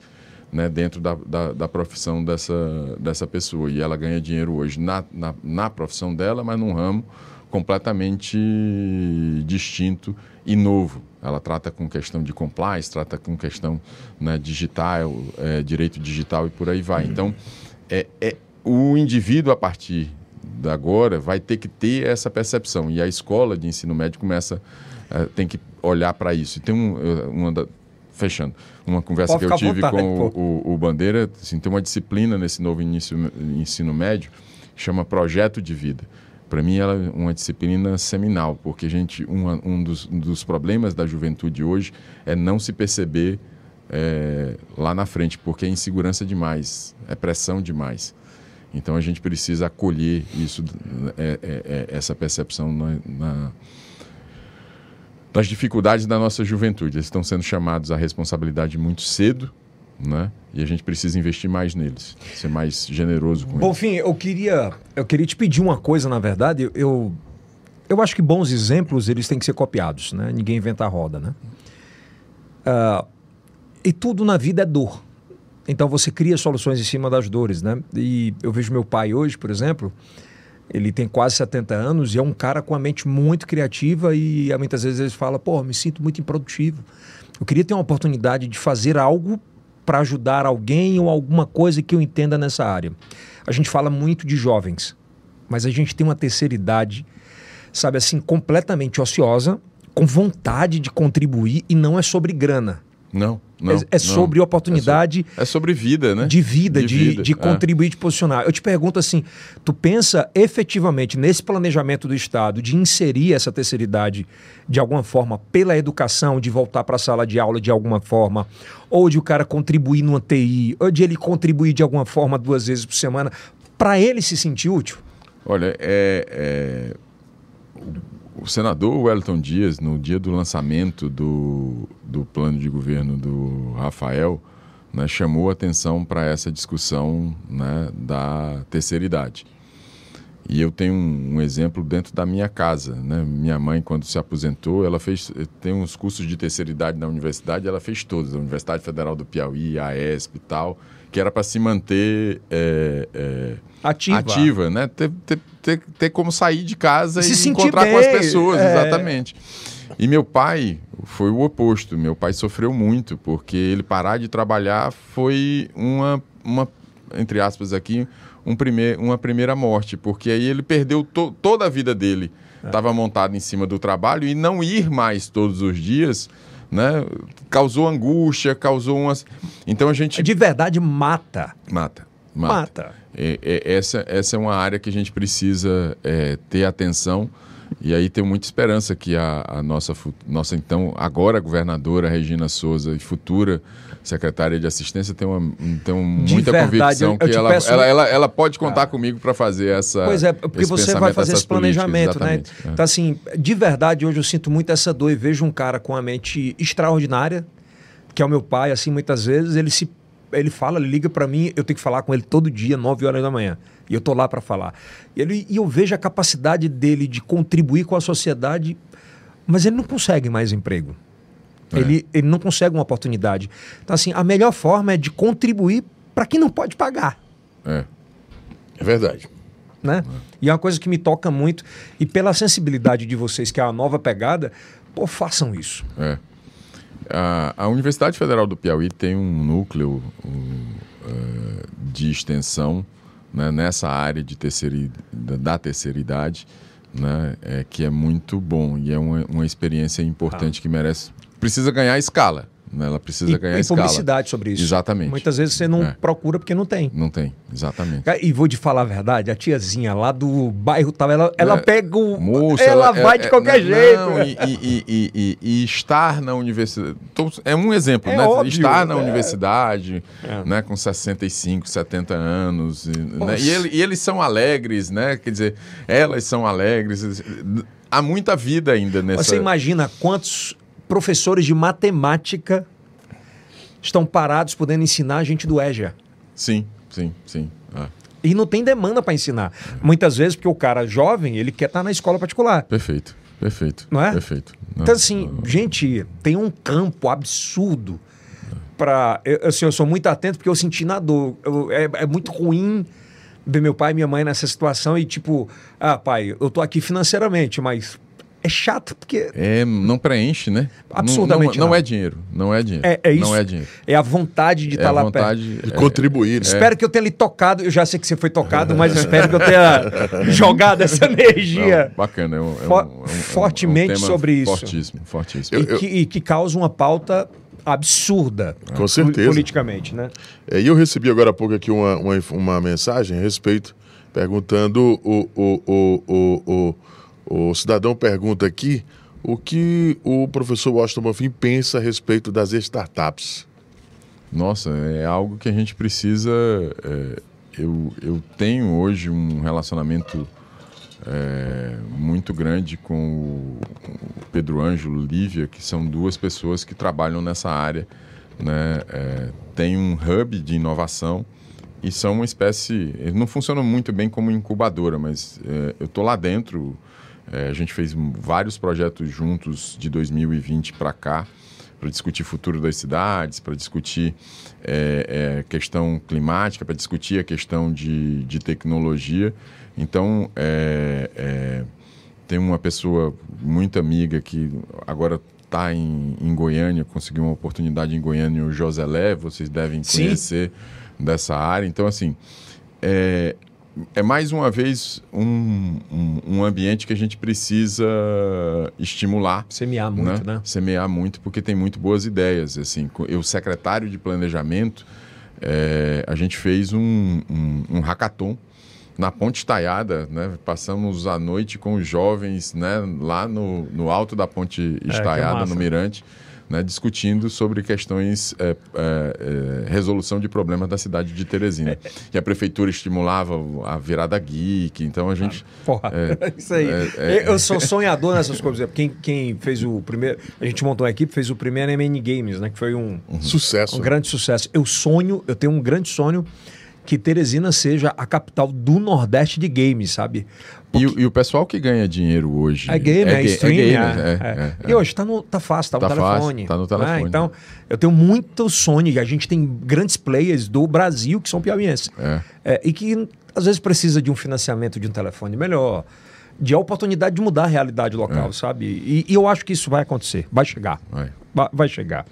S3: né, dentro da, da, da, profissão dessa, dessa pessoa. E ela ganha dinheiro hoje na, na, na profissão dela, mas num ramo completamente distinto e novo. Ela trata com questão de compliance, trata com questão né, digital, é, direito digital e por aí vai. Então, é, é, o indivíduo, a partir de agora, vai ter que ter essa percepção. E a escola de ensino médio começa, é, tem que olhar para isso. E tem um, uma da, fechando, uma conversa Pode que eu tive vontade, com o, o, o, Bandeira, assim, tem uma disciplina nesse novo início, ensino médio chama Projeto de Vida. Para mim, ela é uma disciplina seminal, porque gente, um dos, dos, problemas da juventude hoje é não se perceber é, lá na frente, porque é insegurança demais, é pressão demais. Então a gente precisa acolher isso, é, é, é essa percepção na, na, nas dificuldades da nossa juventude. Eles estão sendo chamados à responsabilidade muito cedo né? E a gente precisa investir mais neles, ser mais generoso com
S1: Bom,
S3: eles.
S1: Enfim, eu queria, eu queria te pedir uma coisa, na verdade. Eu, eu acho que bons exemplos eles têm que ser copiados, né? Ninguém inventa a roda, né? Uh, e tudo na vida é dor. Então você cria soluções em cima das dores, né? E eu vejo meu pai hoje, por exemplo, ele tem quase 70 anos e é um cara com a mente muito criativa e muitas vezes ele fala, pô, me sinto muito improdutivo. Eu queria ter uma oportunidade de fazer algo para ajudar alguém ou alguma coisa que eu entenda nessa área. A gente fala muito de jovens, mas a gente tem uma terceira idade, sabe assim, completamente ociosa, com vontade de contribuir e não é sobre grana.
S3: Não. Não, é,
S1: é sobre
S3: não.
S1: oportunidade.
S3: É, so, é, sobre vida, né?
S1: De vida, de, de, vida, de é. contribuir, é. de posicionar. Eu te pergunto assim: tu pensa efetivamente nesse planejamento do Estado de inserir essa terceira idade de alguma forma pela educação, de voltar para a sala de aula de alguma forma, ou de o cara contribuir numa TI, ou de ele contribuir de alguma forma duas vezes por semana, para ele se sentir útil?
S3: Olha, é, é o senador Wellington Dias, no dia do lançamento do, do plano de governo do Rafael, né, chamou atenção para essa discussão né, da terceira idade. E eu tenho um, um, exemplo dentro da minha casa. Né? Minha mãe, quando se aposentou, ela fez tem uns cursos de terceira idade na universidade, ela fez todos, a Universidade Federal do Piauí, a ESP e tal, que era para se manter é, é,
S1: ativa.
S3: ativa, né? Ter, ter, ter, ter como sair de casa
S1: se
S3: e encontrar
S1: bem.
S3: com as pessoas, é... exatamente. E meu pai foi o oposto. Meu pai sofreu muito, porque ele parar de trabalhar foi uma, uma entre aspas aqui, um primeir, uma primeira morte, porque aí ele perdeu to, toda a vida dele. Estava é. montado em cima do trabalho e não ir mais todos os dias né? Causou angústia, causou umas. Então a gente.
S1: De verdade, mata.
S3: Mata. Mata.
S1: Mata.
S3: É, é, essa, essa é uma área que a gente precisa é, ter atenção. E aí tenho muita esperança que a, a nossa, nossa, então, agora governadora Regina Souza e futura secretária de assistência tem, uma, tem
S1: De
S3: muita
S1: verdade, eu-
S3: convicção
S1: eu
S3: que
S1: te
S3: ela,
S1: peço-
S3: ela, ela, ela pode contar comigo para fazer essa.
S1: Pois é, porque você vai fazer esse planejamento, né?
S3: é.
S1: Então, assim, de verdade, hoje eu sinto muito essa dor e vejo um cara com a mente extraordinária, que é o meu pai, assim, muitas vezes, ele se ele fala, ele liga pra mim, eu tenho que falar com ele todo dia, 9 horas da manhã. E eu tô lá pra falar. E, ele, e eu vejo a capacidade dele de contribuir com a sociedade, mas ele não consegue mais emprego.
S3: É.
S1: Ele, ele não consegue uma oportunidade. Então, assim, a melhor forma é de contribuir para quem não pode pagar
S3: É.
S2: É verdade.
S1: né? E é uma coisa que me toca muito. E pela sensibilidade de vocês, que é a nova pegada, pô, façam isso.
S3: É. A, a Universidade Federal do Piauí tem um núcleo um, eh, de extensão né, nessa área de terceira, da, terceira idade, né, é, que é muito bom e é uma, uma experiência importante que merece. Precisa ganhar escala. Ela precisa
S1: E,
S3: ganhar
S1: e
S3: escala.
S1: publicidade sobre isso.
S3: Exatamente.
S1: Muitas vezes você não
S3: É.
S1: procura porque não tem.
S3: Não tem, exatamente.
S1: E vou te falar a verdade, a tiazinha lá do bairro tal, ela, ela
S3: É,
S1: pega o.
S3: Moça,
S1: ela, vai de
S3: é-
S1: qualquer
S3: não,
S1: jeito.
S3: e, e- e- e- estar na universidade. tô- É um exemplo,
S1: É
S3: né?
S1: óbvio,
S3: estar na
S1: é.
S3: universidade,
S1: É.
S3: né? com 65, 70 anos. E, né, ele- e eles são alegres, né? Quer dizer, elas são alegres. Há muita vida ainda nessa.
S1: Você imagina quantos professores de matemática estão parados podendo ensinar a gente do EJA.
S3: Sim, sim, sim. Ah,
S1: E não tem demanda para ensinar. Muitas vezes, porque o cara jovem, ele quer estar na escola particular.
S3: perfeito, perfeito.
S1: Não é?
S3: Perfeito. Não,
S1: Então, assim, gente, tem um campo absurdo para. Eu, assim, eu sou muito atento porque eu senti na dor. Eu- é, é muito ruim ver meu pai e minha mãe nessa situação e, tipo, ah, pai, eu tô aqui financeiramente, mas é chato porque
S3: É, não preenche, né? Não-
S1: Absurdamente
S3: Não, não
S1: não.
S3: é dinheiro. Não é dinheiro.
S1: é, é isso.
S3: Não é dinheiro.
S1: É a vontade de
S3: É
S1: estar
S3: a
S1: lá
S3: vontade.
S1: perto.
S2: De
S3: é-
S2: contribuir. né?
S1: Espero que eu tenha lhe tocado. Eu já sei que você foi tocado, mas espero que eu tenha jogado essa energia.
S3: Não, bacana. É um, é um-
S1: Fo-
S3: é um- é
S1: fortemente
S3: é um tema
S1: sobre isso.
S3: Fortíssimo, fortíssimo.
S2: Eu-
S1: e, que, e que causa uma pauta absurda.
S2: Com certeza.
S1: Politicamente, né?
S2: É, E eu recebi agora há pouco aqui uma, uma, uma mensagem a respeito, perguntando, o, o, o, o, o, o cidadão pergunta aqui o que o professor Washington Bonfim pensa a respeito das startups.
S3: Nossa, é algo que a gente precisa. é, eu, eu tenho hoje um relacionamento é, muito grande com o Pedro Ângelo Lívia, que são duas pessoas que trabalham nessa área. Né? É, tem um hub de inovação e são uma espécie. Não funcionam muito bem como incubadora, mas é, eu estou lá dentro. É, a gente fez vários projetos juntos de 2020 para cá para discutir futuro das cidades, para discutir é, é, questão climática, para discutir a questão de, de tecnologia. Então, é, é, tem uma pessoa muito amiga que agora está em, em Goiânia, conseguiu uma oportunidade em Goiânia, o Joselé, vocês devem
S1: Sim.
S3: conhecer dessa área. Então, assim, é, é mais uma vez um, um, um ambiente que a gente precisa estimular
S1: Semear muito, né?
S3: Semear muito, porque tem muito boas ideias. Assim, eu, secretário de planejamento, eh, a gente fez um, um, um hackathon na Ponte Estaiada, né? Passamos a noite com os jovens, né? Lá no, no alto da Ponte
S1: que
S3: Estaiada,
S1: massa.
S3: no Mirante, né? discutindo sobre questões, eh, eh, eh, resolução de problemas da cidade de Teresina. E a prefeitura estimulava a virada geek, então a gente...
S1: Porra,
S3: É,
S1: isso aí.
S3: é, é.
S1: Eu sou sonhador nessas coisas. Quem, quem fez o primeiro. A gente montou uma equipe, fez o primeiro MN Games, né? Que foi um,
S2: Sucesso.
S1: um grande sucesso. Eu sonho, eu tenho um grande sonho que Teresina seja a capital do Nordeste de games, sabe?
S3: E, o- e o pessoal que ganha dinheiro hoje...
S1: É game, é,
S3: ga-
S1: stream.
S3: gamer,
S1: é,
S3: é,
S1: é. E hoje tá, no, tá fácil, tá,
S3: Tá
S1: no
S3: fácil,
S1: telefone.
S3: tá no
S1: né?
S3: telefone.
S1: Então, eu tenho muito sonho, e a gente tem grandes players do Brasil que são piauienses.
S3: É.
S1: É, e que às vezes precisa de um financiamento de um telefone melhor, de a oportunidade de mudar a realidade local,
S3: É.
S1: sabe? E, e eu acho que isso vai acontecer, vai chegar.
S3: Vai,
S1: vai chegar.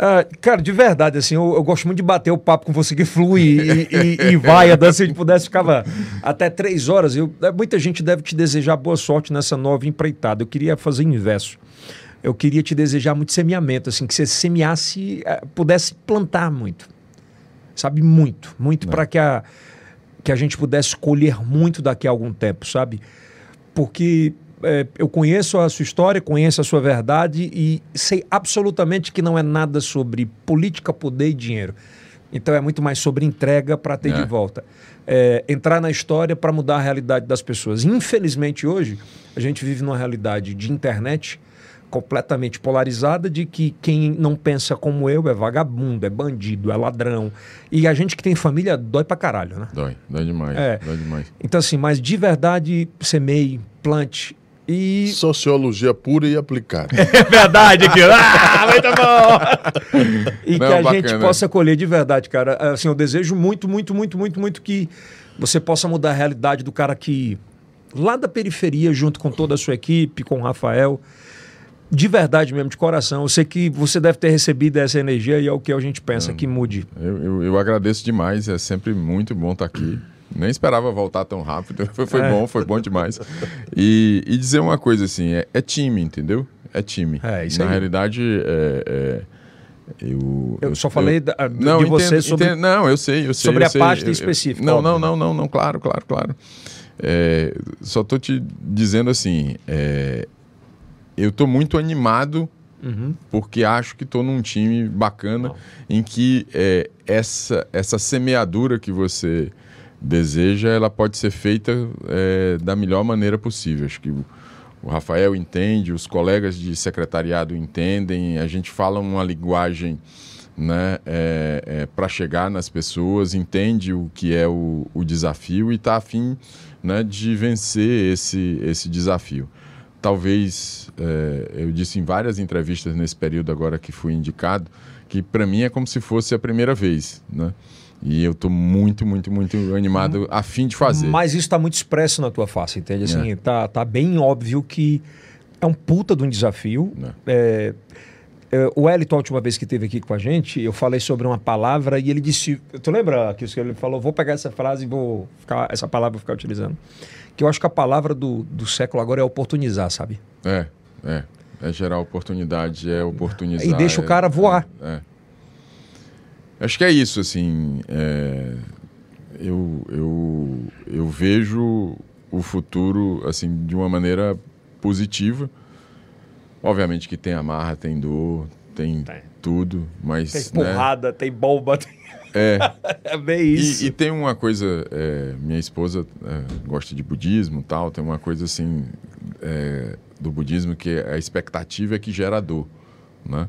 S1: Ah, cara, de verdade, assim, eu, eu gosto muito de bater o papo com você que flui e, e, e vai, a se a gente pudesse ficava até três horas. Eu, eh, muita gente deve te desejar boa sorte nessa nova empreitada. Eu queria fazer inverso. eu queria te desejar muito semeamento, assim, que você semeasse, eh, pudesse plantar muito. Sabe? Muito, muito, para que a, que a gente pudesse colher muito daqui a algum tempo, sabe? Porque é, eu conheço a sua história, conheço a sua verdade e sei absolutamente que não é nada sobre política, poder e dinheiro. Então é muito mais sobre entrega para ter
S3: É.
S1: de volta. É, entrar na história para mudar a realidade das pessoas. Infelizmente, hoje, a gente vive numa realidade de internet completamente polarizada de que quem não pensa como eu é vagabundo, é bandido, é ladrão. E a gente que tem família dói pra caralho, né?
S3: Dói, dói demais.
S1: É.
S3: Dói demais.
S1: Então, assim, mas de verdade, semeie, plante. E.
S2: Sociologia pura e aplicada.
S1: É verdade aquilo. Ah, muito bom! e
S3: Não,
S1: que a
S3: bacana.
S1: gente possa colher de verdade, cara. Assim, eu desejo muito, muito, muito, muito, muito que você possa mudar a realidade do cara que lá da periferia, junto com toda a sua equipe, com o Rafael. De verdade mesmo, de coração. Eu sei que você deve ter recebido essa energia e é o que a gente pensa que mude.
S3: Eu, eu, eu agradeço demais, é sempre muito bom estar aqui. Nem esperava voltar tão rápido. Foi, foi
S1: É.
S3: bom, foi bom demais. E, e dizer uma coisa assim, é, é time, entendeu? É time.
S1: É, isso
S3: Na
S1: aí.
S3: realidade, é, é, eu,
S1: Eu só falei da- de
S3: não,
S1: você
S3: entendo-
S1: sobre-
S3: entendo- não, eu sei, eu sei.
S1: sobre
S3: eu
S1: a
S3: sei,
S1: pasta
S3: eu- eu-
S1: específica,
S3: Não, não,
S1: né?
S3: não, não, não, claro, claro, claro. É, só tô te dizendo assim, é, eu tô muito animado
S1: Uhum.
S3: porque acho que estou num time bacana em que é, essa, essa semeadura que você deseja, ela pode ser feita é, da melhor maneira possível. Acho que o, Rafael entende, os colegas de secretariado entendem, a gente fala uma linguagem né, para chegar nas pessoas, entende o que é o, o desafio e está afim né, de vencer esse, esse desafio talvez é, eu disse em várias entrevistas nesse período agora que fui indicado que para mim é como se fosse a primeira vez, né? E eu estou muito, muito, muito animado a fim de fazer.
S1: Mas isso está muito expresso na tua face, entende? Assim, tá, tá bem óbvio que é um puta de um desafio.
S3: Né.
S1: É, é, o Elito, a última vez que esteve aqui com a gente, eu falei sobre uma palavra e ele disse. Tu lembra que ele falou? Vou pegar essa frase e vou ficar. Essa palavra vou ficar utilizando. Que eu acho que a palavra do, do século agora é oportunizar, sabe?
S3: É, é. É gerar oportunidade, é oportunizar.
S1: E deixa o
S3: é-
S1: cara voar.
S3: É. Acho que é isso, assim. é, eu, eu, eu vejo o futuro assim de uma maneira positiva. Obviamente que tem amarra, tem dor, tem,
S1: Tem.
S3: tudo, mas.
S1: Tem
S3: né,
S1: porrada, tem bomba. Tem...
S3: é,
S1: é bem isso.
S3: e, e tem uma coisa, é, minha esposa é, gosta de budismo tal, tem uma coisa assim é, do budismo que a expectativa é que gera dor, né?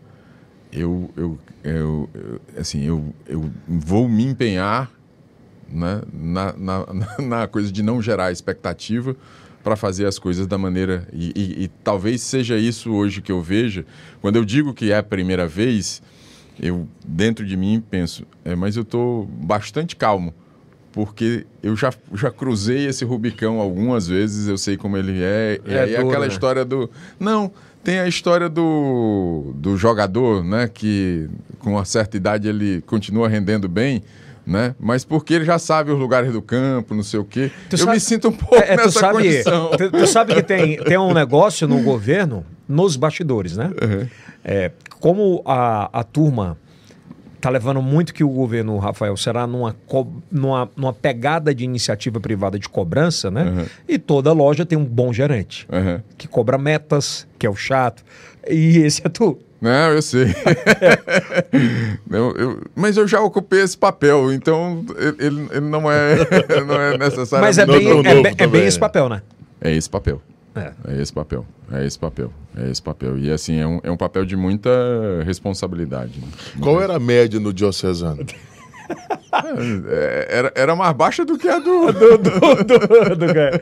S3: Eu, eu, eu, eu- assim, eu, eu vou me empenhar né, na, na, na coisa de não gerar expectativa para fazer as coisas da maneira e, e- e talvez seja isso hoje que eu veja quando eu digo que é a primeira vez eu dentro de mim penso é, mas eu estou bastante calmo porque eu já, já cruzei esse Rubicão algumas vezes eu sei como ele é, e
S1: É
S3: aí
S1: duro,
S3: aquela
S1: né?
S3: história do não tem a história do, do jogador né que com uma certa idade ele continua rendendo bem né? Mas porque ele já sabe os lugares do campo, não sei o quê.
S1: Tu
S3: eu
S1: sabe-
S3: me sinto um pouco
S1: É, é, tu,
S3: nessa
S1: sabe,
S3: condição.
S1: tu, tu sabe que tem, tem um negócio no governo, nos bastidores, né? É, como a, a turma tá levando muito que o governo, Rafael, será numa, co- numa, numa pegada de iniciativa privada de cobrança, né?
S3: Uhum.
S1: E toda loja tem um bom gerente,
S3: Aham.
S1: que cobra metas, que é o chato. E esse é tu.
S3: Não, eu sei. Não, eu- mas eu já ocupei esse papel, então ele, ele não é, não é necessário.
S1: Mas é bem,
S2: no
S1: é, bem, é bem esse papel, né?
S3: É esse papel.
S1: É.
S3: É esse papel. É esse papel. É esse papel. E assim, é um, é um papel de muita responsabilidade. né?
S2: Qual era a média no diocesano?
S3: É, era, era mais baixa do que a do.
S1: do, do- do- do cara.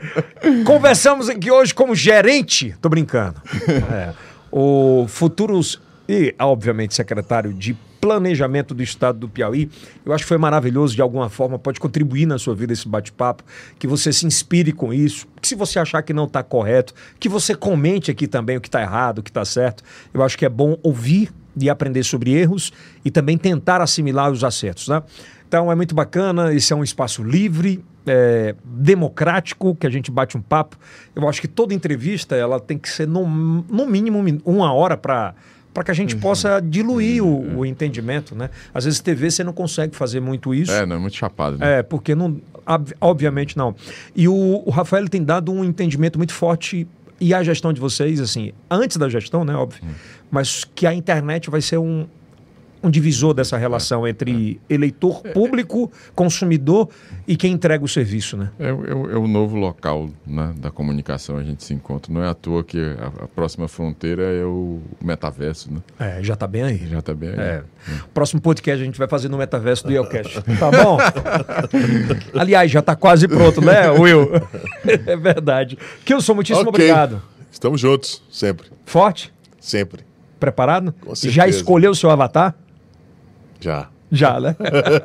S1: Conversamos aqui hoje como gerente, tô brincando. É, o futuros e, obviamente, secretário de Planejamento do Estado do Piauí. Eu acho que foi maravilhoso, de alguma forma, pode contribuir na sua vida esse bate-papo, que você se inspire com isso, que se você achar que não está correto, que você comente aqui também o que está errado, o que está certo. Eu acho que é bom ouvir de aprender sobre erros e também tentar assimilar os acertos. Né? Então é muito bacana, esse é um espaço livre, é, democrático, que a gente bate um papo. Eu acho que toda entrevista ela tem que ser no, no mínimo uma hora para para que a gente uhum. possa diluir uhum. o, o, entendimento, né? Às vezes TV você não consegue fazer muito isso.
S3: É, não é muito chapado. Né?
S1: É, porque não, obviamente não. E o, o Rafael tem dado um entendimento muito forte e a gestão de vocês, assim, antes da gestão, né, óbvio, uhum. mas que a internet vai ser um, um divisor dessa relação entre eleitor público, consumidor e quem entrega o serviço, né?
S3: É, é, é o novo local né, da comunicação a gente se encontra. Não é à toa que a, a próxima fronteira é o metaverso, né?
S1: É, já está bem aí.
S3: Já está bem aí.
S1: É. Próximo podcast a gente vai fazer no metaverso do Yelcast. tá bom? Aliás, já está quase pronto, né, Will? é verdade. Kilson, muitíssimo okay. obrigado.
S2: Estamos juntos, sempre.
S1: Forte?
S2: Sempre.
S1: Preparado? Já escolheu o seu avatar?
S2: Já.
S1: Já, né?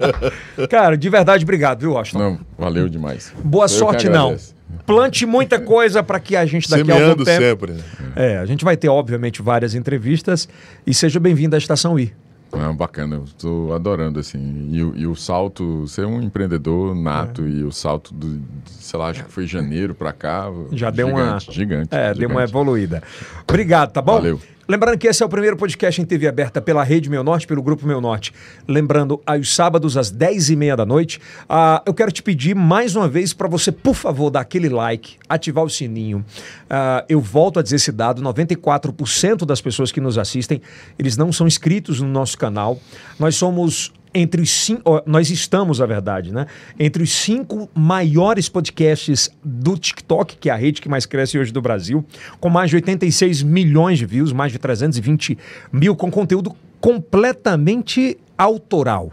S1: Cara, de verdade, obrigado, viu, Washington?
S3: Não, valeu demais.
S1: Boa Eu sorte, não. Plante muita coisa para que a gente daqui
S2: Semeando
S1: a algum tempo...
S2: sempre.
S1: É, a gente vai ter, obviamente, várias entrevistas. E seja bem-vindo à Estação I.
S3: É, bacana, eu estou adorando, assim. E, e, o salto, ser um empreendedor nato é. e o salto do, sei lá, acho que foi janeiro para cá.
S1: Já gigante, deu uma.
S3: Gigante.
S1: É,
S3: gigante.
S1: deu uma evoluída. Obrigado, tá bom?
S3: Valeu.
S1: Lembrando que esse é o primeiro podcast em TV aberta pela Rede Meu Norte, pelo Grupo Meu Norte. Lembrando, aos sábados, às 10h30 da noite. Uh, eu quero te pedir mais uma vez para você, por favor, dar aquele like, ativar o sininho. Uh, eu volto a dizer esse dado: 94% das pessoas que nos assistem, eles não são inscritos no nosso canal. Nós somos entre os cinco, nós estamos, na verdade, né? Entre os cinco maiores podcasts do TikTok, que é a rede que mais cresce hoje do Brasil, com mais de 86 milhões de views, mais de 320 mil, com conteúdo completamente autoral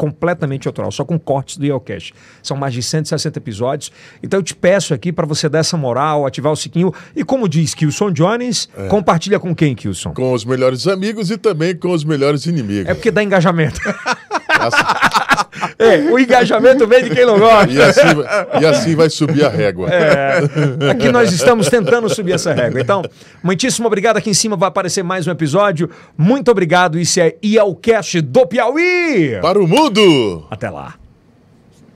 S1: completamente autoral, só com cortes do Yelcast. São mais de 160 episódios. Então eu te peço aqui para você dar essa moral, ativar o siquinho. E como diz Kilson Jones, é. compartilha com quem, Kilson?
S2: Com os melhores amigos e também com os melhores inimigos.
S1: É porque dá engajamento. é, o engajamento vem de quem não gosta.
S2: E assim, e assim vai subir a régua.
S1: É, aqui nós estamos tentando subir essa régua. Então, muitíssimo obrigado. Aqui em cima vai aparecer mais um episódio. Muito obrigado. Isso é IELCast do Piauí.
S2: Para o mundo.
S1: Até lá.